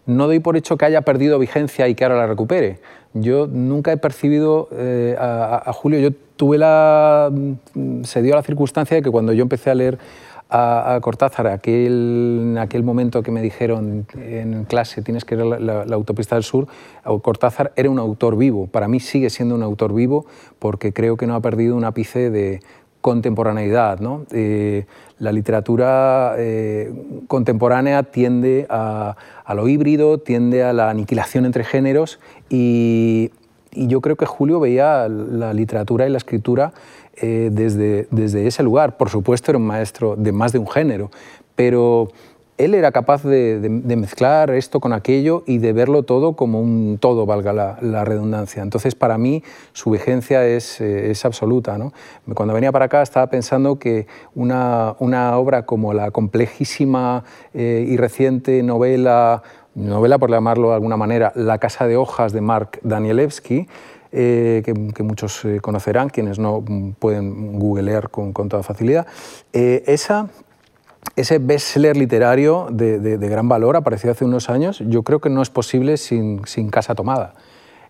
no doy por hecho que haya perdido vigencia y que ahora la recupere. Yo nunca he percibido eh, a, Julio, yo tuve la, mm, se dio la circunstancia de que cuando yo empecé a leer a, Cortázar, aquel, en aquel momento que me dijeron en clase tienes que leer la, la, autopista del sur, Cortázar era un autor vivo, para mí sigue siendo un autor vivo porque creo que no ha perdido un ápice de contemporaneidad. ¿no? Eh, la literatura eh, contemporánea tiende a, lo híbrido, tiende a la aniquilación entre géneros y, yo creo que Julio veía la literatura y la escritura eh, desde, desde ese lugar. Por supuesto era un maestro de más de un género, pero él era capaz de, mezclar esto con aquello y de verlo todo como un todo, valga la, redundancia. Entonces, para mí, su vigencia es, eh, absoluta. Cuando venía para acá estaba pensando que una, obra como la complejísima eh, y reciente novela, novela por llamarlo de alguna manera, La Casa de Hojas de Mark Danielewski, eh, que, muchos conocerán, quienes no mm, pueden googlear con, con toda facilidad, esa ese bestseller literario de, gran valor apareció hace unos años, yo creo que no es posible sin, Casa Tomada.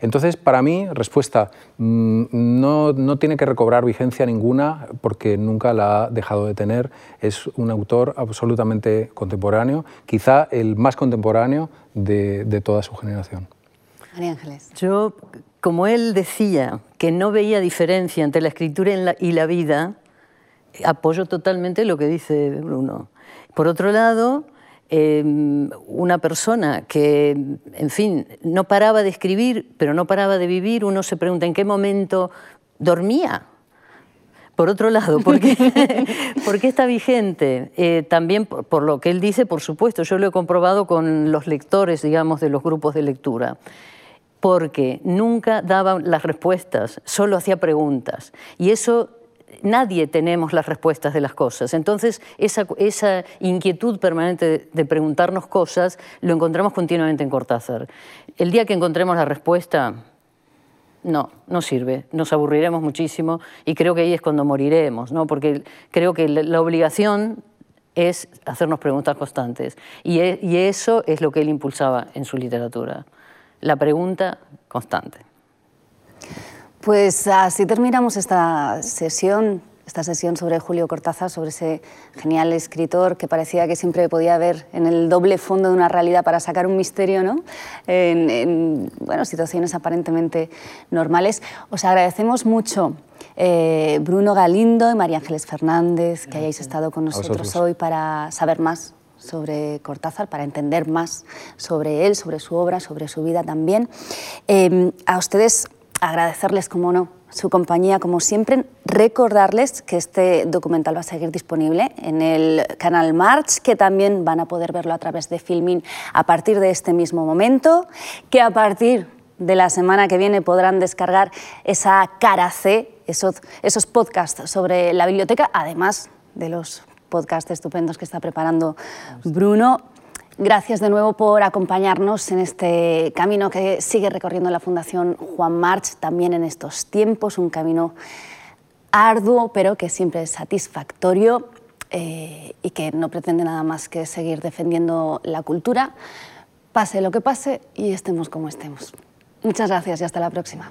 Entonces, para mí, respuesta, mm, no, tiene que recobrar vigencia ninguna porque nunca la ha dejado de tener. Es un autor absolutamente contemporáneo, quizá el más contemporáneo de, toda su generación. María Ángeles. Yo, como él decía que no veía diferencia entre la escritura y la vida, apoyo totalmente lo que dice Bruno. Por otro lado, em, una persona que, en fin, no paraba de escribir, pero no paraba de vivir, uno se pregunta en qué momento dormía. Por otro lado, ¿por qué, está vigente? Eh, también por, por, lo que él dice, por supuesto, yo lo he comprobado con los lectores, digamos, de los grupos de lectura porque nunca daba las respuestas, solo hacía preguntas. Y eso nadie tenemos las respuestas de las cosas. Entonces, esa, inquietud permanente de, preguntarnos cosas lo encontramos continuamente en Cortázar. El día que encontremos la respuesta, no, no sirve, nos aburriremos muchísimo y creo que ahí es cuando moriremos, ¿no? porque creo que la, obligación es hacernos preguntas constantes e, y eso es lo que él impulsaba en su literatura, la pregunta constante. Pues así terminamos esta sesión, esta sesión sobre Julio Cortázar, sobre ese genial escritor que parecía que siempre podía ver en el doble fondo de una realidad para sacar un misterio, ¿no? En, bueno, situaciones aparentemente normales. Os agradecemos mucho. Eh, Bruno Galindo y María Ángeles Fernández, que hayáis estado con nosotros hoy para saber más sobre Cortázar, para entender más sobre él, sobre su obra, sobre su vida también. Eh, a ustedes agradecerles, como no, su compañía como siempre. Recordarles que este documental va a seguir disponible en el canal March, que también van a poder verlo a través de Filmin a partir de este mismo momento, que a partir de la semana que viene podrán descargar esa cara C, esos, esos podcasts sobre la biblioteca, además de los podcasts estupendos que está preparando Bruno. Gracias de nuevo por acompañarnos en este camino que sigue recorriendo la Fundación Juan March, también en estos tiempos, un camino arduo, pero que siempre es satisfactorio eh, y que no pretende nada más que seguir defendiendo la cultura, pase lo que pase y estemos como estemos. Muchas gracias y hasta la próxima.